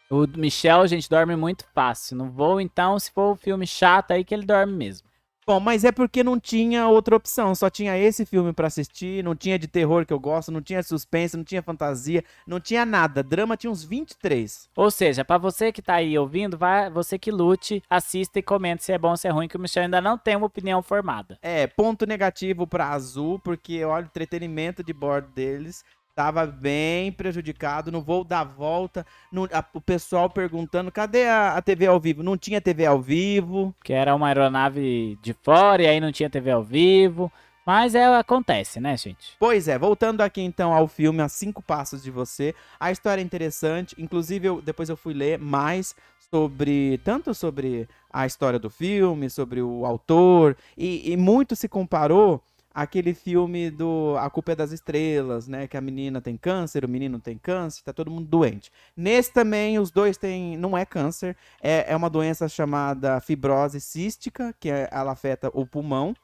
O Michel, gente, dorme muito fácil. No voo, então, se for um filme chato, aí que ele dorme mesmo. Bom, mas é porque não tinha outra opção, só tinha esse filme pra assistir, não tinha de terror que eu gosto, não tinha suspense, não tinha fantasia, não tinha nada. Drama tinha uns 23. Ou seja, pra você que tá aí ouvindo, vai, você que lute, assista e comente se é bom ou se é ruim, que o Michel ainda não tem uma opinião formada. É, ponto negativo pra Azul, porque olha, o entretenimento de bordo deles tava bem prejudicado no voo da volta, no- a- o pessoal perguntando, cadê a, a TV ao vivo? Não tinha TV ao vivo. Que era uma aeronave de fora e aí não tinha TV ao vivo. Mas é, acontece, né, gente? Pois é, voltando aqui então ao filme A Cinco Passos de Você, a história é interessante, inclusive eu- depois eu fui ler mais sobre, tanto sobre a história do filme, sobre o autor, e, e muito se comparou àquele filme do A Culpa é das Estrelas, né, que a menina tem câncer, o menino tem câncer, tá todo mundo doente. Nesse também os dois têm, não é câncer, é, é uma doença chamada fibrose cística, que é- ela afeta o pulmão,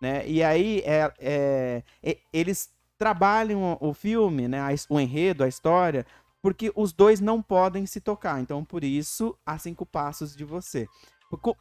né? E aí é, é, e- eles trabalham o filme, né? o enredo, a história, porque os dois não podem se tocar. Então, por isso, a cinco passos de você.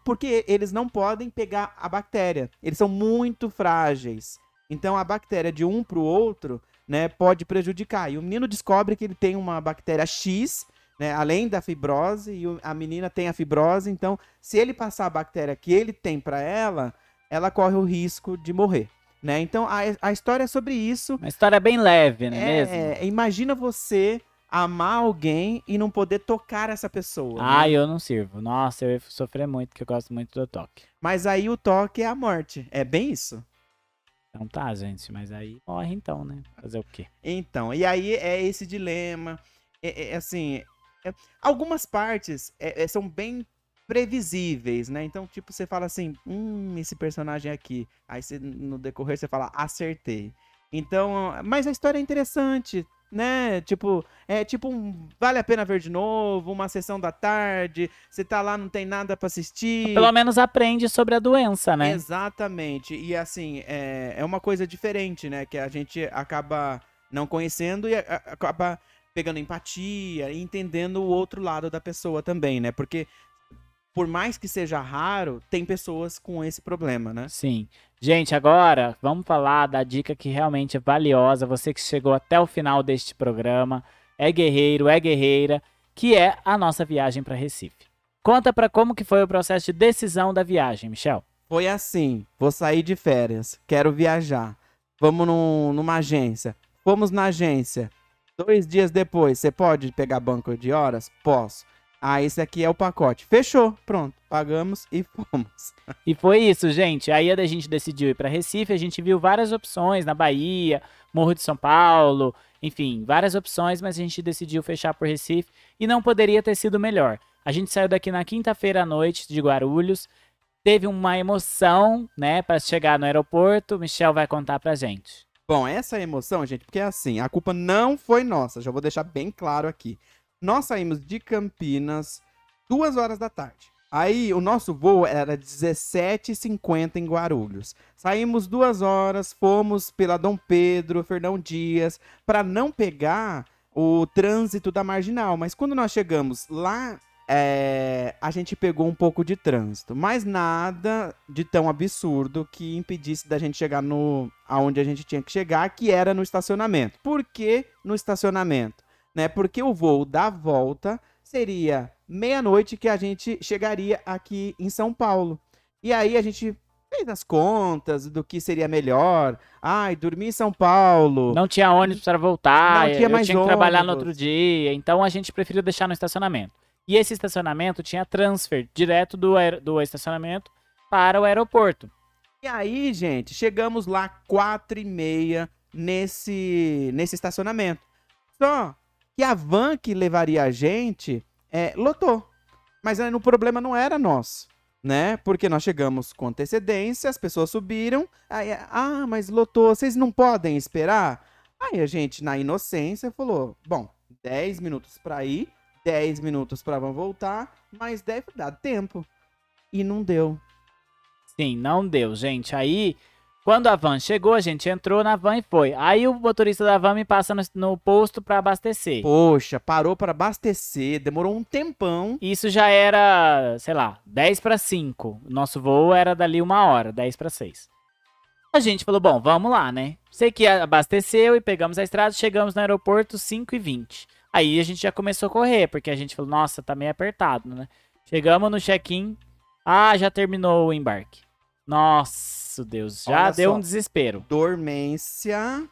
Porque eles não podem pegar a bactéria. Eles são muito frágeis. Então, a bactéria de um para o outro, né, pode prejudicar. E o menino descobre que ele tem uma bactéria X, né, além da fibrose, e a menina tem a fibrose. Então, se ele passar a bactéria que ele tem para ela, ela corre o risco de morrer, né? Então a, a história é sobre isso. Uma história bem leve, não é, mesmo? É, imagina você amar alguém e não poder tocar essa pessoa. né? Ah, eu não sirvo. Nossa, eu ia sofrer muito, porque eu gosto muito do toque. Mas aí o toque é a morte. É bem isso. Então tá, gente, mas aí morre então, né? Fazer o quê? Então, e aí é esse dilema. É, é, assim, é- algumas partes é, é, são bem previsíveis, né? Então, tipo, você fala assim, hum, esse personagem aqui. Aí você, no decorrer você fala, acertei. Então, mas a história é interessante, né? Tipo, é tipo um vale a pena ver de novo, uma sessão da tarde, você tá lá, não tem nada pra assistir. Pelo menos aprende sobre a doença, né? Exatamente. E assim, é, é uma coisa diferente, né? Que a gente acaba não conhecendo e a- acaba pegando empatia e entendendo o outro lado da pessoa também, né? Porque por mais que seja raro, tem pessoas com esse problema, né? Sim. Gente, agora vamos falar da dica que realmente é valiosa. Você que chegou até o final deste programa, é guerreiro, é guerreira, que é a nossa viagem para Recife. Conta pra como que foi o processo de decisão da viagem, Michel. Foi assim, vou sair de férias, quero viajar. Vamos num- numa agência. Fomos na agência. Dois dias depois, você pode pegar banco de horas? Posso. Ah, esse aqui é o pacote. Fechou, pronto. Pagamos e fomos. E foi isso, gente. Aí a gente decidiu ir para Recife, a gente viu várias opções na Bahia, Morro de São Paulo, enfim, várias opções, mas a gente decidiu fechar por Recife e não poderia ter sido melhor. A gente saiu daqui na quinta-feira à noite de Guarulhos, teve uma emoção, né, para chegar no aeroporto. Michel vai contar pra gente. Bom, essa emoção, gente, porque é assim, a culpa não foi nossa, já vou deixar bem claro aqui. Nós saímos de Campinas duas horas da tarde. Aí o nosso voo era 17h50 em Guarulhos. Saímos duas horas, fomos pela Dom Pedro, Fernão Dias, para não pegar o trânsito da marginal. Mas quando nós chegamos lá, é, a gente pegou um pouco de trânsito, mas nada de tão absurdo que impedisse da gente chegar no aonde a gente tinha que chegar, que era no estacionamento. Por que no estacionamento? Né? Porque o voo da volta seria meia-noite que a gente chegaria aqui em São Paulo. E aí a gente fez as contas do que seria melhor. Ai, dormir em São Paulo. Não tinha ônibus para voltar, Não tinha eu mais tinha que trabalhar no ônibus. outro dia, então a gente preferiu deixar no estacionamento. E esse estacionamento tinha transfer direto do, do estacionamento para o aeroporto. E aí, gente, chegamos lá quatro e meia nesse, nesse estacionamento. Só que a van que levaria a gente é, lotou. Mas aí, o problema não era nosso. né? Porque nós chegamos com antecedência, as pessoas subiram, aí, ah, mas lotou, vocês não podem esperar? Aí a gente, na inocência, falou, bom, 10 minutos pra ir, 10 minutos pra vão voltar, mas deve dar tempo. E não deu. Sim, não deu, gente. Aí, quando a van chegou, a gente entrou na van e foi. Aí o motorista da van me passa no, no posto pra abastecer. Poxa, parou para abastecer, demorou um tempão. Isso já era, sei lá, 10 para 5. Nosso voo era dali uma hora, 10 para 6. A gente falou, bom, vamos lá, né? Sei que abasteceu e pegamos a estrada, chegamos no aeroporto 5 e 20. Aí a gente já começou a correr, porque a gente falou, nossa, tá meio apertado, né? Chegamos no check-in, ah, já terminou o embarque. Nossa, Deus, já Olha deu só. um desespero. Dormência,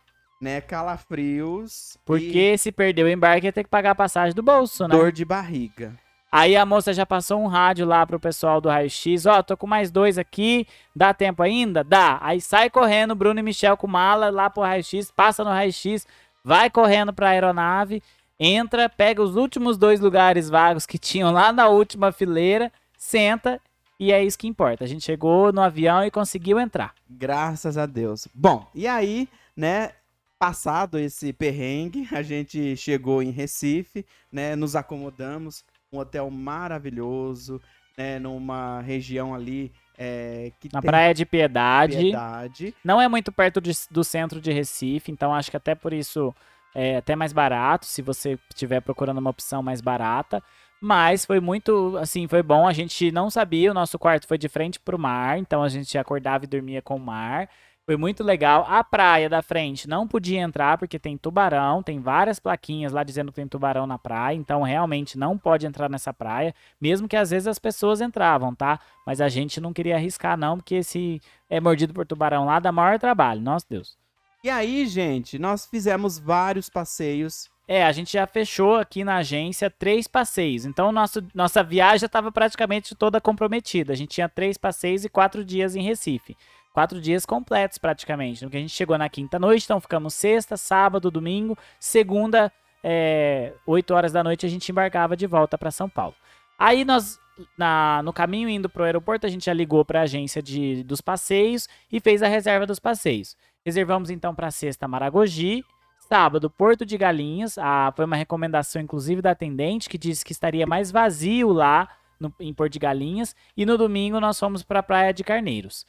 né? Calafrios. Porque se perder o embarque ia ter que pagar a passagem do bolso, e né? dor de barriga. Aí a moça já passou um rádio lá pro pessoal do raio-x. Ó, tô com mais dois aqui. Dá tempo ainda? Dá. Aí sai correndo, Bruno e Michel com mala lá pro raio-x, passa no raio-x, vai correndo pra aeronave, entra, pega os últimos dois lugares vagos que tinham lá na última fileira, senta e é isso que importa. A gente chegou no avião e conseguiu entrar. Graças a Deus. Bom, e aí, né? Passado esse perrengue, a gente chegou em Recife, né? Nos acomodamos, um hotel maravilhoso, né? Numa região ali é, Na Praia de Piedade. piedade. Não é muito perto de- do centro de Recife, então acho que até por isso é até mais barato, se você estiver procurando uma opção mais barata. Mas foi muito, assim, foi bom. A gente não sabia, o nosso quarto foi de frente pro mar, então a gente acordava e dormia com o mar. Foi muito legal. A praia da frente não podia entrar porque tem tubarão, tem várias plaquinhas lá dizendo que tem tubarão na praia, então realmente não pode entrar nessa praia, mesmo que às vezes as pessoas entravam, tá? Mas a gente não queria arriscar não, porque se é mordido por tubarão lá dá maior trabalho. Nossa Deus. E aí, gente, nós fizemos vários passeios. É, a gente já fechou aqui na agência três passeios. Então, nosso, nossa viagem já estava praticamente toda comprometida. A gente tinha três passeios e quatro dias em Recife. Quatro dias completos, praticamente. Porque a gente chegou na quinta noite, então ficamos sexta, sábado, domingo. Segunda, é, 8 horas da noite, a gente embarcava de volta para São Paulo. Aí nós, na- no caminho indo pro aeroporto, a gente já ligou para a agência de, dos passeios e fez a reserva dos passeios. Reservamos então para sexta Maragogi, sábado Porto de Galinhas. Ah, foi uma recomendação inclusive da atendente que disse que estaria mais vazio lá no- em Porto de Galinhas. E no domingo nós fomos para a Praia de Carneiros.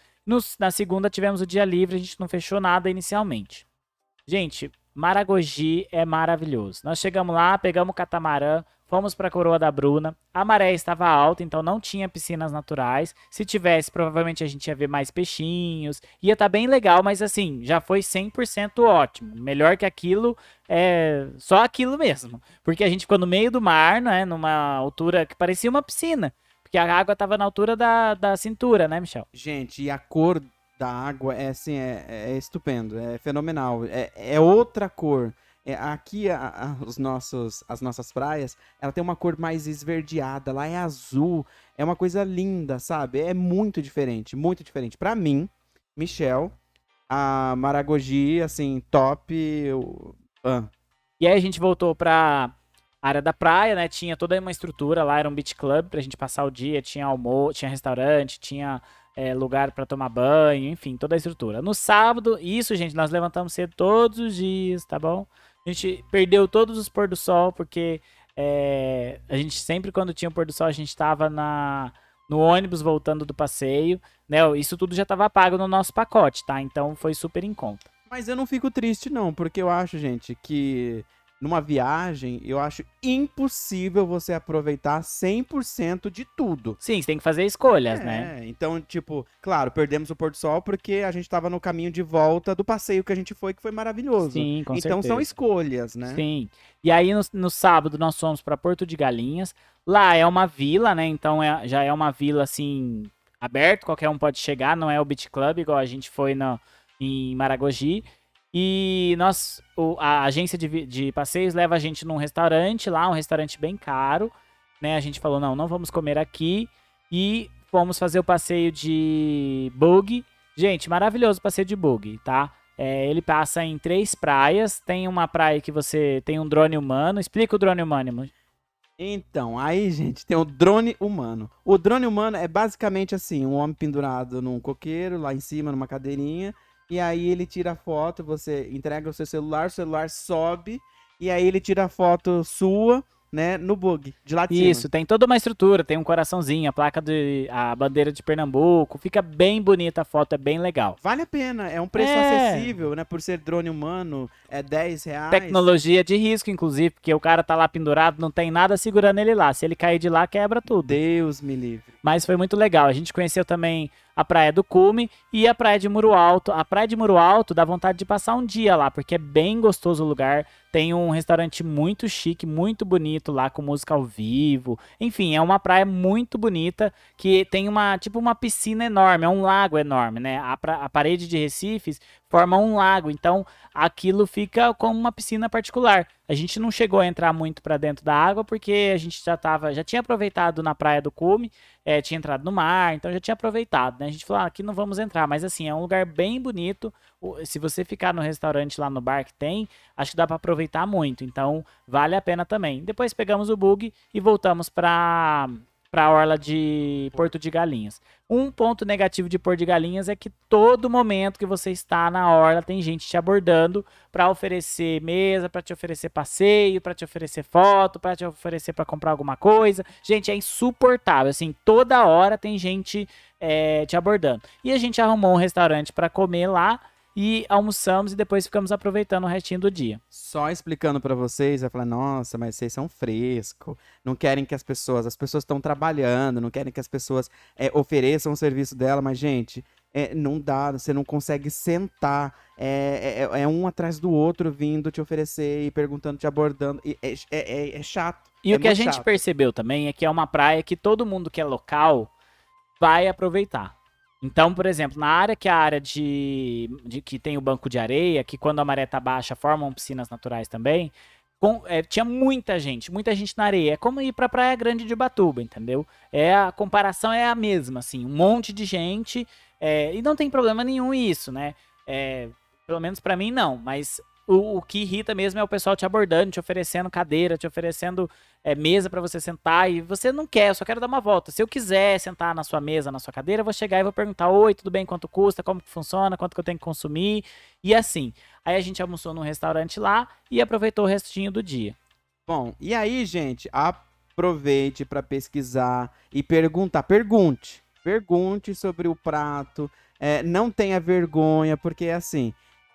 Na segunda tivemos o dia livre, a gente não fechou nada inicialmente. Gente, Maragogi é maravilhoso. Nós chegamos lá, pegamos o catamarã, fomos para a Coroa da Bruna. A maré estava alta, então não tinha piscinas naturais. Se tivesse, provavelmente a gente ia ver mais peixinhos. Ia estar bem legal, mas assim, já foi 100% ótimo. Melhor que aquilo, é só aquilo mesmo. Porque a gente ficou no meio do mar, né, numa altura que parecia uma piscina. Porque a água estava na altura da, da cintura, né, Michel? Gente, e a cor da água é assim, é, é estupendo, é fenomenal. É, é outra cor. É, aqui a- a- os nossos, as nossas praias, ela tem uma cor mais esverdeada, lá é azul, é uma coisa linda, sabe? É muito diferente, muito diferente. Pra mim, Michel, a Maragogi, assim, top. E aí a gente voltou pra área da praia, né? Tinha toda uma estrutura lá, era um beach club pra gente passar o dia, tinha almoço, tinha restaurante, tinha é, lugar pra tomar banho, enfim, toda a estrutura. No sábado, isso, gente, nós levantamos cedo todos os dias, tá bom? A gente perdeu todos os pôr do sol, porque é, a gente sempre, quando tinha o pôr do sol, a gente tava na, no ônibus voltando do passeio, né? Isso tudo já tava pago no nosso pacote, tá? Então foi super em conta. Mas eu não fico triste, não, porque eu acho, gente, que numa viagem, eu acho impossível você aproveitar 100% de tudo. Sim, você tem que fazer escolhas, né? É, então, tipo, claro, perdemos o Porto Sol porque a gente tava no caminho de volta do passeio que a gente foi, que foi maravilhoso. Sim, com então certeza. são escolhas, né? Sim. E aí no, no sábado nós fomos para Porto de Galinhas. Lá é uma vila, né? Então é- já é uma vila assim aberto, qualquer um pode chegar, não é o Beach Club igual a gente foi no, em Maragogi. E nós, o- a agência de, de passeios leva a gente num restaurante lá, um restaurante bem caro, né? A gente falou não, não vamos comer aqui e fomos fazer o passeio de bug. Gente, maravilhoso o passeio de bug, tá? É, ele passa em três praias. Tem uma praia que você tem um drone humano. Explica o drone humano. Então, aí, gente, tem o drone humano. O drone humano é basicamente assim, um homem pendurado num coqueiro, lá em cima, numa cadeirinha, e aí ele tira a foto, você entrega o seu celular, o celular sobe, e aí ele tira a foto sua, né, no bug, de lá de cima. Isso, tem toda uma estrutura, tem um coraçãozinho, a placa de. a bandeira de Pernambuco. Fica bem bonita a foto, é bem legal. Vale a pena, é um preço É. acessível, né? Por ser drone humano, é 10 reais. Tecnologia de risco, inclusive, porque o cara tá lá pendurado, não tem nada segurando ele lá. Se ele cair de lá, quebra tudo. Deus me livre. Mas foi muito legal. A gente conheceu também a Praia do Cume e a Praia de Muro Alto. A Praia de Muro Alto dá vontade de passar um dia lá, porque é bem gostoso o lugar. Tem um restaurante muito chique, muito bonito lá, com música ao vivo. Enfim, é uma praia muito bonita, que tem uma, tipo uma piscina enorme, é um lago enorme, né? A, pra- a parede de Recifes forma um lago, então aquilo fica como uma piscina particular. A gente não chegou a entrar muito para dentro da água, porque a gente já tava, já tinha aproveitado na Praia do Cume, é, tinha entrado no mar, então já tinha aproveitado, né? A gente falou, ah, aqui não vamos entrar, mas assim, é um lugar bem bonito. Se você ficar no restaurante lá no bar que tem, acho que dá para aproveitar muito, então vale a pena também. Depois pegamos o bug e voltamos para para a orla de Porto de Galinhas. Um ponto negativo de Porto de Galinhas é que todo momento que você está na orla tem gente te abordando para oferecer mesa, para te oferecer passeio, para te oferecer foto, para te oferecer para comprar alguma coisa. Gente, é insuportável. Assim, toda hora tem gente é, te abordando. E a gente arrumou um restaurante para comer lá e almoçamos e depois ficamos aproveitando o restinho do dia. Só explicando pra vocês, vai falar, nossa, mas vocês são frescos, não querem que as pessoas, as pessoas estão trabalhando, não querem que as pessoas é, ofereçam o serviço dela, mas, gente, é, não dá, você não consegue sentar, é, é- é um atrás do outro vindo te oferecer e perguntando, te abordando, e é, é- é- é chato. E é o que a gente chato. percebeu também é que é uma praia que todo mundo que é local vai aproveitar. Então, por exemplo, na área que é a área de, de- que tem o banco de areia, que quando a maré tá baixa formam piscinas naturais também, com- é, tinha muita gente, muita gente na areia. É como ir pra Praia Grande de Batuba, entendeu? É a comparação é a mesma, assim, um monte de gente é, e não tem problema nenhum isso, né? É, pelo menos pra mim não, mas o, o que irrita mesmo é o pessoal te abordando, te oferecendo cadeira, te oferecendo é, mesa pra você sentar e você não quer, eu só quero dar uma volta. Se eu quiser sentar na sua mesa, na sua cadeira, eu vou chegar e vou perguntar: Oi, tudo bem? Quanto custa? Como que funciona? Quanto que eu tenho que consumir? E assim. Aí a gente almoçou num restaurante lá e aproveitou o restinho do dia. Bom, e aí, gente, aproveite para pesquisar e perguntar. Pergunte. Pergunte sobre o prato. É, não tenha vergonha, porque assim.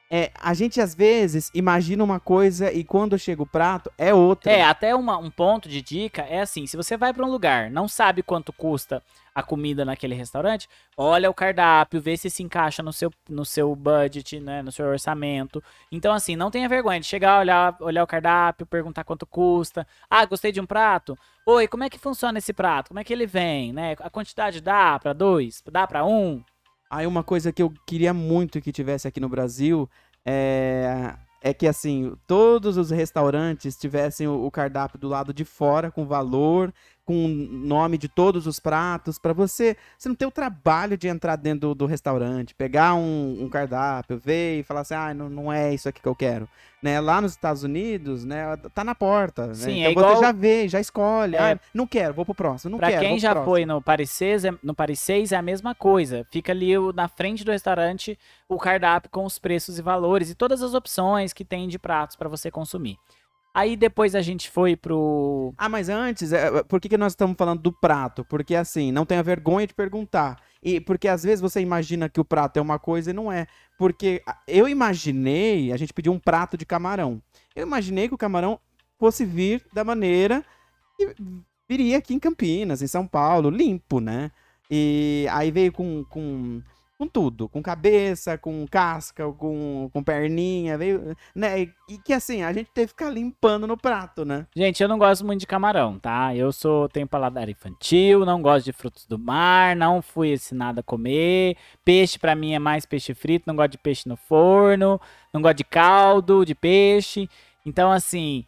É, a gente às vezes imagina uma coisa e quando chega o prato é outra. É, até uma- um ponto de dica é assim: se você vai pra um lugar, não sabe quanto custa a comida naquele restaurante, olha o cardápio, vê se se encaixa no seu, no seu budget, né, no seu orçamento. Então, assim, não tenha vergonha de chegar, olhar, olhar o cardápio, perguntar quanto custa. Ah, gostei de um prato? Oi, como é que funciona esse prato? Como é que ele vem, né? A quantidade dá pra dois? Dá pra um? Aí uma coisa que eu queria muito que tivesse aqui no Brasil é, é que assim, todos os restaurantes tivessem o, o cardápio do lado de fora com valor, com o nome de todos os pratos, para você, você não ter o trabalho de entrar dentro do, do restaurante, pegar um, um cardápio, ver e falar assim, ah, não, não é isso aqui que eu quero. Né? Lá nos Estados Unidos, né, tá na porta. né? Sim, então é igual- você já vê, já escolhe. É. Ah, não quero, vou pro próximo. Não Pra quero, quem já próximo. foi no Paris 6, é, no Paris 6 é a mesma coisa. Fica ali na frente do restaurante o cardápio com os preços e valores e todas as opções que tem de pratos pra você consumir. Aí depois a gente foi pro. Ah, mas antes, é, por que, que nós estamos falando do prato? Porque assim, não tenha vergonha de perguntar. E porque às vezes você imagina que o prato é uma coisa e não é. Porque eu imaginei, a gente pediu um prato de camarão. Eu imaginei que o camarão fosse vir da maneira que viria aqui em Campinas, em São Paulo, limpo, né? E aí veio com, com, com tudo, com cabeça, com casca, com, com perninha, veio, né? E, que assim, a gente teve que ficar limpando no prato, né? Gente, eu não gosto muito de camarão, tá? Eu sou tenho paladar infantil, não gosto de frutos do mar, não fui ensinado a comer. Peixe pra mim é mais peixe frito, não gosto de peixe no forno, não gosto de caldo de peixe. Então, assim,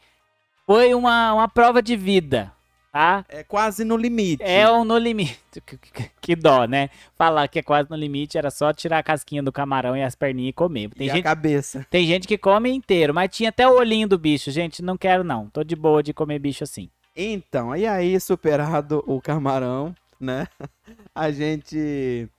foi uma, uma prova de vida, tá? É quase no limite. É o no limite. Que- que- Que dó, né? Falar que é quase no limite era só tirar a casquinha do camarão e as perninhas e comer. Tem e a gente cabeça. tem gente que come inteiro, mas tinha até o olhinho do bicho. Gente, não quero não. Tô de boa de comer bicho assim. Então, e aí, superado o camarão, né? A gente.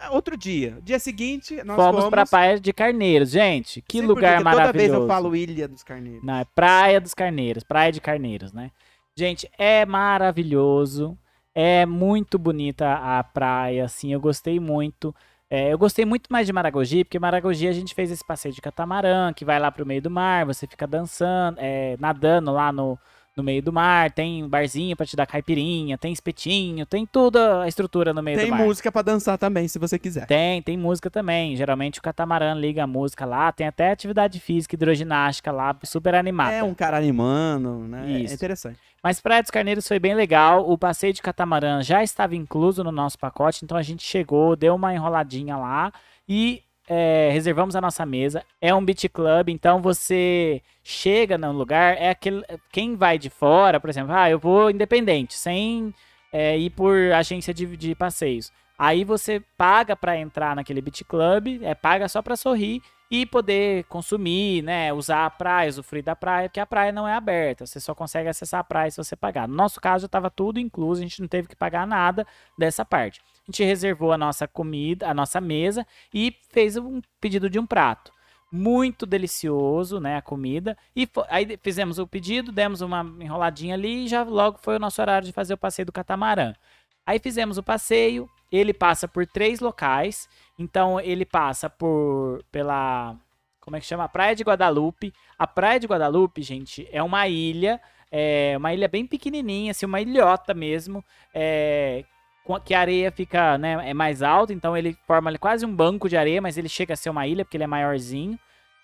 é, Outro dia, dia seguinte, nós fomos, fomos pra Praia de Carneiros. Gente, que por lugar maravilhoso. Toda vez eu falo Ilha dos Carneiros. Não, é Praia dos Carneiros, Praia de Carneiros, né? Gente, é maravilhoso. É muito bonita a praia, assim, eu gostei muito. É, eu gostei muito mais de Maragogi, porque Maragogi a gente fez esse passeio de catamarã, que vai lá pro meio do mar, você fica dançando, é, nadando lá no, no meio do mar, tem barzinho pra te dar caipirinha, tem espetinho, tem toda a estrutura no meio Tem do mar. música pra dançar também, se você quiser. Tem, tem música também. Geralmente o catamarã liga a música lá, tem até atividade física, hidroginástica lá, super animada. É um cara animando, né? É Isso. interessante. Mas Praia dos Carneiros foi bem legal. O passeio de catamarã já estava incluso no nosso pacote, então a gente chegou, deu uma enroladinha lá e é, reservamos a nossa mesa. É um beach club, então você chega no lugar, é aquele. Quem vai de fora, por exemplo, ah, eu vou independente, sem é, ir por agência de, de passeios. Aí você paga para entrar naquele beach club, é paga só para sorrir e poder consumir, né, usar a praia, usufruir da praia, porque a praia não é aberta, você só consegue acessar a praia se você pagar. No nosso caso, estava tudo incluso, a gente não teve que pagar nada dessa parte. A gente reservou a nossa comida, a nossa mesa e fez um pedido de um prato. Muito delicioso, né, a comida. E aí fizemos o pedido, demos uma enroladinha ali e já logo foi o nosso horário de fazer o passeio do catamarã. Aí fizemos o passeio, ele passa por três locais. Então ele passa por pela como é que chama? Praia de Guadalupe. A Praia de Guadalupe, gente, é uma ilha, é uma ilha bem pequenininha, assim, uma ilhota mesmo, é, que a areia fica, né, é mais alta, então ele forma quase um banco de areia, mas ele chega a ser uma ilha porque ele é maiorzinho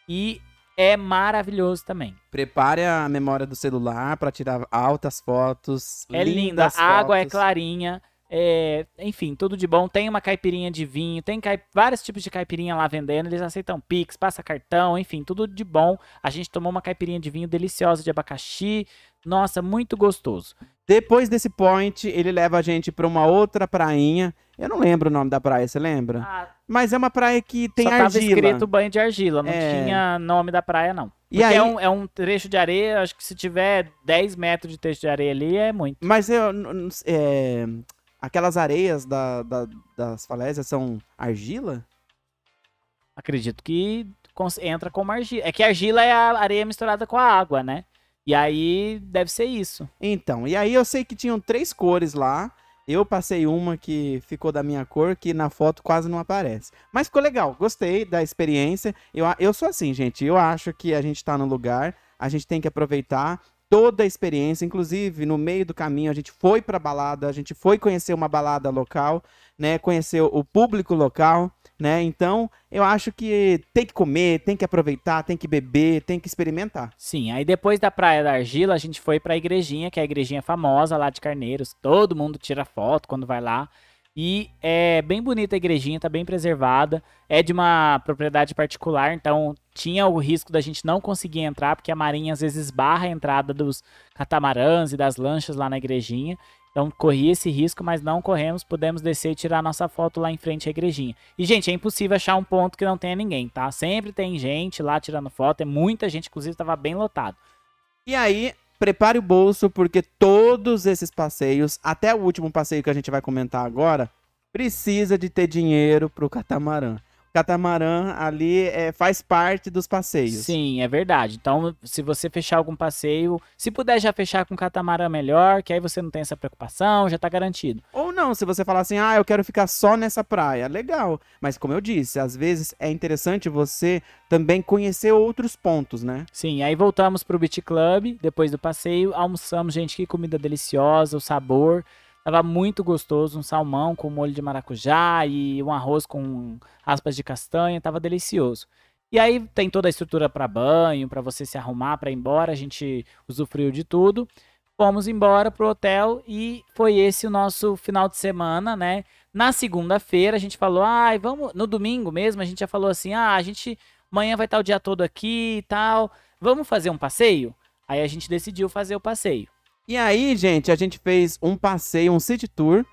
e é maravilhoso também. Prepare a memória do celular pra tirar altas fotos. É linda, a água é fotos. clarinha. É, enfim, tudo de bom. Tem uma caipirinha de vinho, tem cai- vários tipos de caipirinha lá vendendo. Eles aceitam Pix, passa cartão, enfim, tudo de bom. A gente tomou uma caipirinha de vinho deliciosa de abacaxi. Nossa, muito gostoso. Depois desse point, ele leva a gente pra uma outra prainha. Eu não lembro o nome da praia, você lembra? Ah, Mas é uma praia que tem só tava argila. escrito banho de argila, não É. tinha nome da praia, não. E Porque aí- é, um, é um trecho de areia, acho que se tiver 10 metros de trecho de areia ali, é muito. Mas eu, é, aquelas areias da- da- das falésias são argila? Acredito que entra como argila. É que argila é a areia misturada com a água, né? E aí deve ser isso. Então, e aí eu sei que tinham três cores lá. Eu passei uma que ficou da minha cor, que na foto quase não aparece. Mas ficou legal, gostei da experiência. Eu, eu sou assim, gente. Eu acho que a gente tá no lugar, a gente tem que aproveitar toda a experiência. Inclusive, no meio do caminho, a gente foi pra balada, a gente foi conhecer uma balada local, né? Conhecer o público local, né? Então, eu acho que tem que comer, tem que aproveitar, tem que beber, tem que experimentar. Sim, aí depois da Praia da Argila, a gente foi pra igrejinha, que é a igrejinha famosa lá de Carneiros. Todo mundo tira foto quando vai lá. E é bem bonita a igrejinha, tá bem preservada. É de uma propriedade particular, então tinha o risco da gente não conseguir entrar, porque a marinha às vezes barra a entrada dos catamarãs e das lanchas lá na igrejinha. Então corria esse risco, mas não corremos, pudemos descer e tirar nossa foto lá em frente à igrejinha. E, gente, é impossível achar um ponto que não tenha ninguém, tá? Sempre tem gente lá tirando foto, é muita gente, inclusive tava bem lotado. E aí, prepare o bolso, porque todos esses passeios, até o último passeio que a gente vai comentar agora, precisa de ter dinheiro catamarã. O catamarã ali é, faz parte dos passeios. Sim, é verdade. Então, se você fechar algum passeio, se puder já fechar com catamarã melhor, que aí você não tem essa preocupação, já tá garantido. Ou não, se você falar assim, ah, eu quero ficar só nessa praia, legal. Mas como eu disse, às vezes é interessante você também conhecer outros pontos, né? Sim, aí voltamos pro Beach Club, depois do passeio, almoçamos, gente, que comida deliciosa, o sabor. Tava muito gostoso, um salmão com molho de maracujá e um arroz com aspas de castanha, tava delicioso. E aí tem toda a estrutura para banho, para você se arrumar para ir embora, a gente usufruiu de tudo. Fomos embora pro hotel e foi esse o nosso final de semana, né? Na segunda-feira a gente falou, ai, vamos, no domingo mesmo a gente já falou assim, ah, a gente amanhã vai estar o dia todo aqui e tal, vamos fazer um passeio? Aí a gente decidiu fazer o passeio. E aí, gente, a gente fez um passeio, um city tour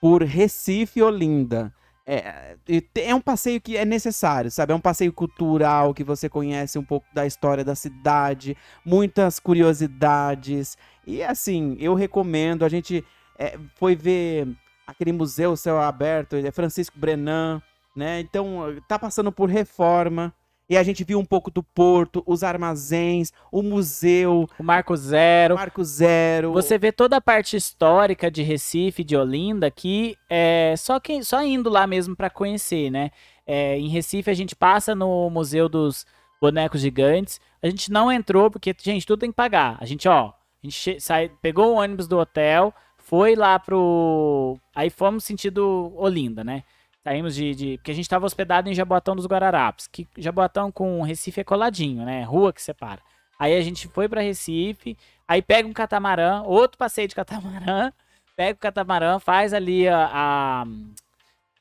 por Recife Olinda. é, é um passeio que é necessário, sabe? É um passeio cultural que você conhece um pouco da história da cidade, muitas curiosidades. E assim, eu recomendo. A gente é, foi ver aquele museu céu aberto, é Francisco Brenan, né? Então tá passando por reforma. E a gente viu um pouco do porto, os armazéns, o museu, O Marco Zero. Marco Zero. Você vê toda a parte histórica de Recife, de Olinda, que é só, quem, só indo lá mesmo para conhecer, né? É, em Recife a gente passa no Museu dos Bonecos Gigantes. A gente não entrou porque, gente, tudo tem que pagar. A gente, ó, a gente sai, pegou o ônibus do hotel, foi lá pro. Aí fomos sentido Olinda, né? Saímos de, de. Porque a gente estava hospedado em Jaboatão dos Guararapes. Que Jaboatão com Recife é coladinho, né? Rua que separa. Aí a gente foi pra Recife, aí pega um catamarã, outro passeio de catamarã, pega o catamarã, faz ali a. a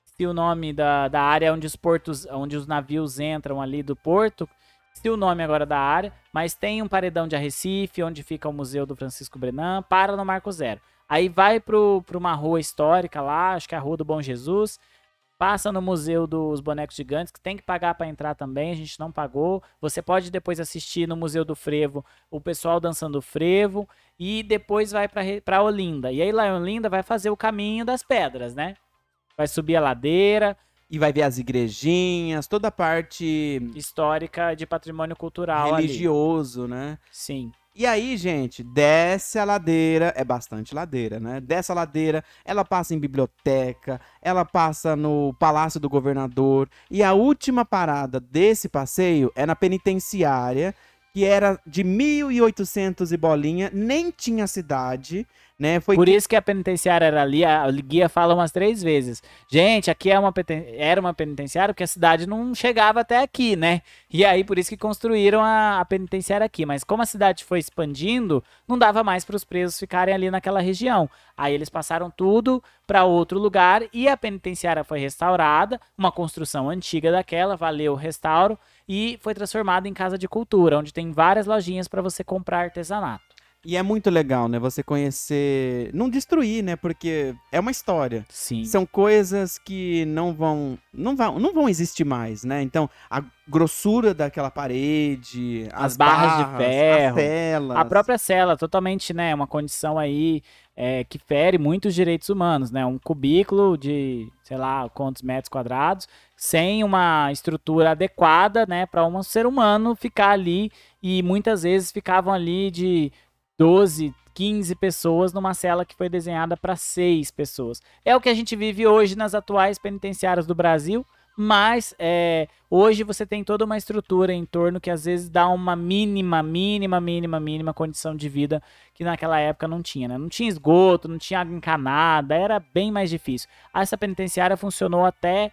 se o nome da, da área onde os portos, onde os navios entram ali do porto, se o nome agora da área, mas tem um paredão de Arrecife, onde fica o Museu do Francisco Brenan, para no Marco Zero. Aí vai para uma rua histórica lá, acho que é a Rua do Bom Jesus, passa no Museu dos Bonecos Gigantes, que tem que pagar para entrar também, a gente não pagou. Você pode depois assistir no Museu do Frevo o pessoal dançando frevo, e depois vai para Olinda. E aí lá em Olinda vai fazer o caminho das pedras, né? Vai subir a ladeira, E vai ver as igrejinhas, toda a parte histórica de patrimônio cultural ali. religioso, né? Sim. E aí, gente, desce a ladeira, é bastante ladeira, né? Desce a ladeira, ela passa em biblioteca, ela passa no Palácio do Governador. E a última parada desse passeio é na penitenciária, que era de 1800 e bolinha, nem tinha cidade, né? Foi Por isso que a penitenciária era ali, a guia fala umas três vezes. Gente, aqui é uma era uma penitenciária porque a cidade não chegava até aqui, né? E aí por isso que construíram a, a penitenciária aqui. Mas como a cidade foi expandindo, não dava mais para os presos ficarem ali naquela região. Aí eles passaram tudo para outro lugar e a penitenciária foi restaurada, uma construção antiga daquela, valeu o restauro e foi transformada em casa de cultura, onde tem várias lojinhas para você comprar artesanato. E é muito legal, né? Você conhecer. Não destruir, né? Porque é uma história. Sim. São coisas que não vão, não vão, não vão existir mais, né? Então, a grossura daquela parede, as, As barras de ferro, as telas. A própria cela, totalmente, né? Uma condição aí é, que fere muitos direitos humanos, né? Um cubículo de, sei lá, quantos metros quadrados, sem uma estrutura adequada, né? Para um ser humano ficar ali. E muitas vezes ficavam ali de 12, 15 pessoas numa cela que foi desenhada para seis pessoas. É o que a gente vive hoje nas atuais penitenciárias do Brasil. Mas é, hoje você tem toda uma estrutura em torno que às vezes dá uma mínima, mínima, mínima, mínima condição de vida que naquela época não tinha, né? Não tinha esgoto, não tinha água encanada, era bem mais difícil. Essa penitenciária funcionou até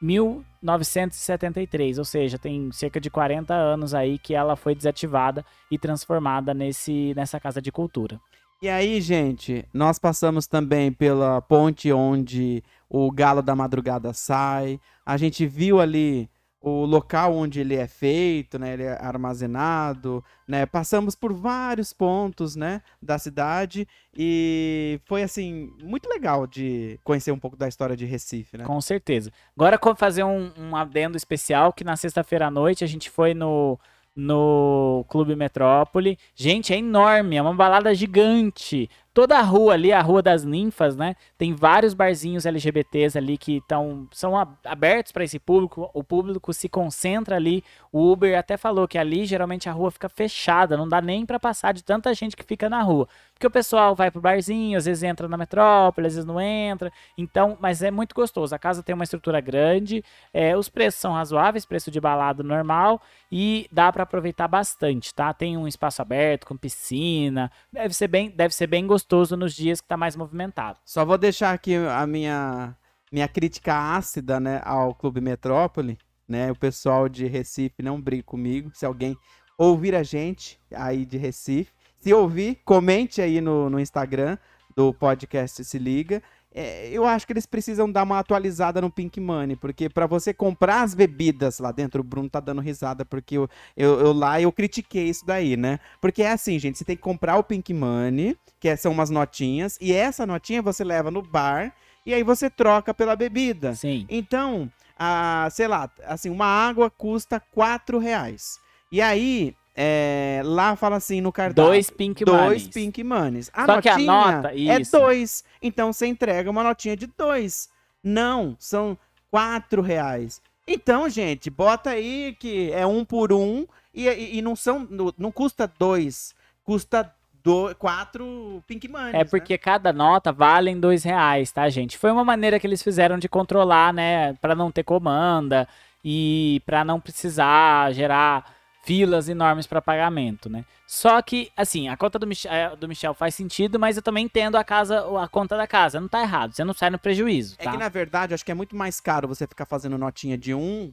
1973, ou seja, tem cerca de 40 anos aí que ela foi desativada e transformada nesse, nessa casa de cultura. E aí, gente, nós passamos também pela ponte onde o galo da madrugada sai. A gente viu ali o local onde ele é feito, né? Ele é armazenado, né? Passamos por vários pontos, né? Da cidade e foi assim muito legal de conhecer um pouco da história de Recife, né? Com certeza. Agora, vou fazer um, um adendo especial, que na sexta-feira à noite a gente foi no, no Clube Metrópole. Gente, é enorme, é uma balada gigante. Toda a rua ali, a Rua das Ninfas, né? Tem vários barzinhos LGBTs ali que tão, são abertos para esse público. O público se concentra ali. O Uber até falou que ali geralmente a rua fica fechada, não dá nem para passar de tanta gente que fica na rua. Porque o pessoal vai pro barzinho, às vezes entra na metrópole, às vezes não entra. Então, mas é muito gostoso. A casa tem uma estrutura grande, é, os preços são razoáveis, preço de balada normal e dá para aproveitar bastante, tá? Tem um espaço aberto com piscina, deve ser bem, deve ser bem gostoso nos dias que tá mais movimentado. Só vou deixar aqui a minha, minha crítica ácida, né, ao Clube Metrópole, né? O pessoal de Recife não briga comigo. Se alguém ouvir a gente aí de Recife, se ouvir, comente aí no, no Instagram do podcast Se Liga. É, eu acho que eles precisam dar uma atualizada no Pink Money, porque para você comprar as bebidas lá dentro, o Bruno tá dando risada, porque eu, eu, eu lá eu critiquei isso daí, né? Porque é assim, gente, você tem que comprar o Pink Money, que é- são umas notinhas, e essa notinha você leva no bar e aí você troca pela bebida. Sim. Então, a, sei lá, assim, uma água custa 4 reais. E aí, é, lá fala assim no cardápio. Dois pink dois monies. pink manes. A Só que a notinha nota, é isso. dois. Então você entrega uma notinha de dois. Não, são quatro reais. Então, gente, bota aí que é um por um e, e- e não são, não, custa dois, custa do, quatro pink manes. É porque cada nota vale em dois reais, tá, gente? Foi uma maneira que eles fizeram de controlar, né? Pra não ter comanda e pra não precisar gerar filas enormes pra pagamento, né? Só que, assim, a conta do Michel, eh, do Michel faz sentido, mas eu também entendo a casa, a conta da casa. Não tá errado, você não sai no prejuízo, É tá? que, na verdade, acho que é muito mais caro você ficar fazendo notinha de um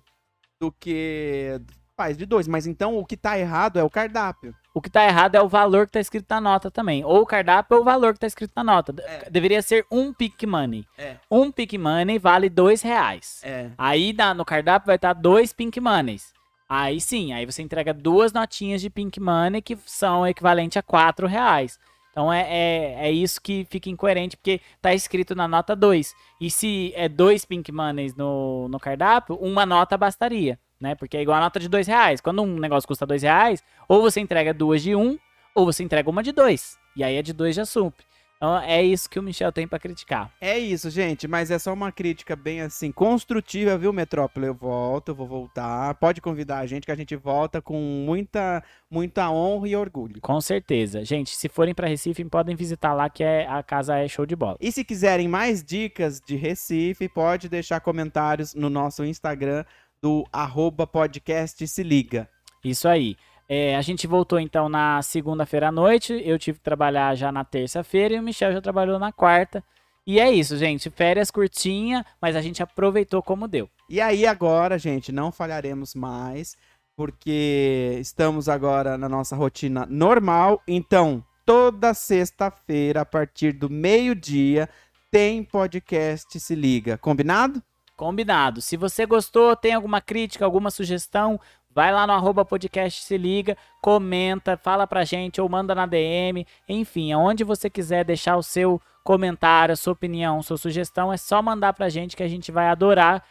do que faz de dois. Mas então o que tá errado é o cardápio. O que tá errado é o valor que tá escrito na nota também. Ou o cardápio ou o valor que tá escrito na nota. É. Deveria ser um pick money. É. Um pick money vale dois reais. É. Aí no cardápio vai estar dois pink moneys. Aí sim, aí você entrega duas notinhas de pink money que são equivalente a quatro reais. Então é, é, é isso que fica incoerente, porque tá escrito na nota 2. E se é dois pink moneys no, no cardápio, uma nota bastaria, né? Porque é igual a nota de dois reais. Quando um negócio custa dois reais, ou você entrega duas de um, ou você entrega uma de dois. E aí a de dois já supre. Então é isso que o Michel tem pra criticar. É isso, gente, mas é só uma crítica bem assim, construtiva, viu, Metrópole? Eu volto, eu vou voltar. Pode convidar a gente que a gente volta com muita, muita honra e orgulho. Com certeza. Gente, se forem pra Recife, podem visitar lá que é, a casa é show de bola. E se quiserem mais dicas de Recife, pode deixar comentários no nosso Instagram do arroba podcast se liga. Isso aí. É, a gente voltou então na segunda-feira à noite. Eu tive que trabalhar já na terça-feira e o Michel já trabalhou na quarta. E é isso, gente. Férias curtinha, mas a gente aproveitou como deu. E aí agora, gente, não falharemos mais, porque estamos agora na nossa rotina normal. Então, toda sexta-feira, a partir do meio-dia, tem podcast Se Liga. Combinado? Combinado. Se você gostou, tem alguma crítica, alguma sugestão, vai lá no arroba podcast se liga, comenta, fala pra gente ou manda na DM. Enfim, aonde você quiser deixar o seu comentário, a sua opinião, sua sugestão, é só mandar pra gente que a gente vai adorar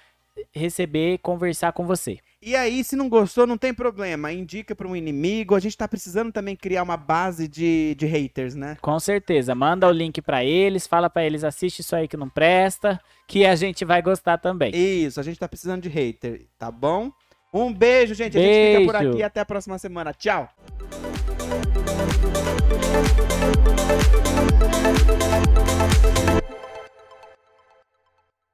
receber, conversar com você. E aí, se não gostou, não tem problema. Indica para um inimigo. A gente tá precisando também criar uma base de, de haters, né? Com certeza, manda o link pra eles, fala pra eles, assiste isso aí que não presta, que a gente vai gostar também. Isso, a gente tá precisando de hater, tá bom? Um beijo, gente. Beijo. A gente fica por aqui. Até a próxima semana. Tchau.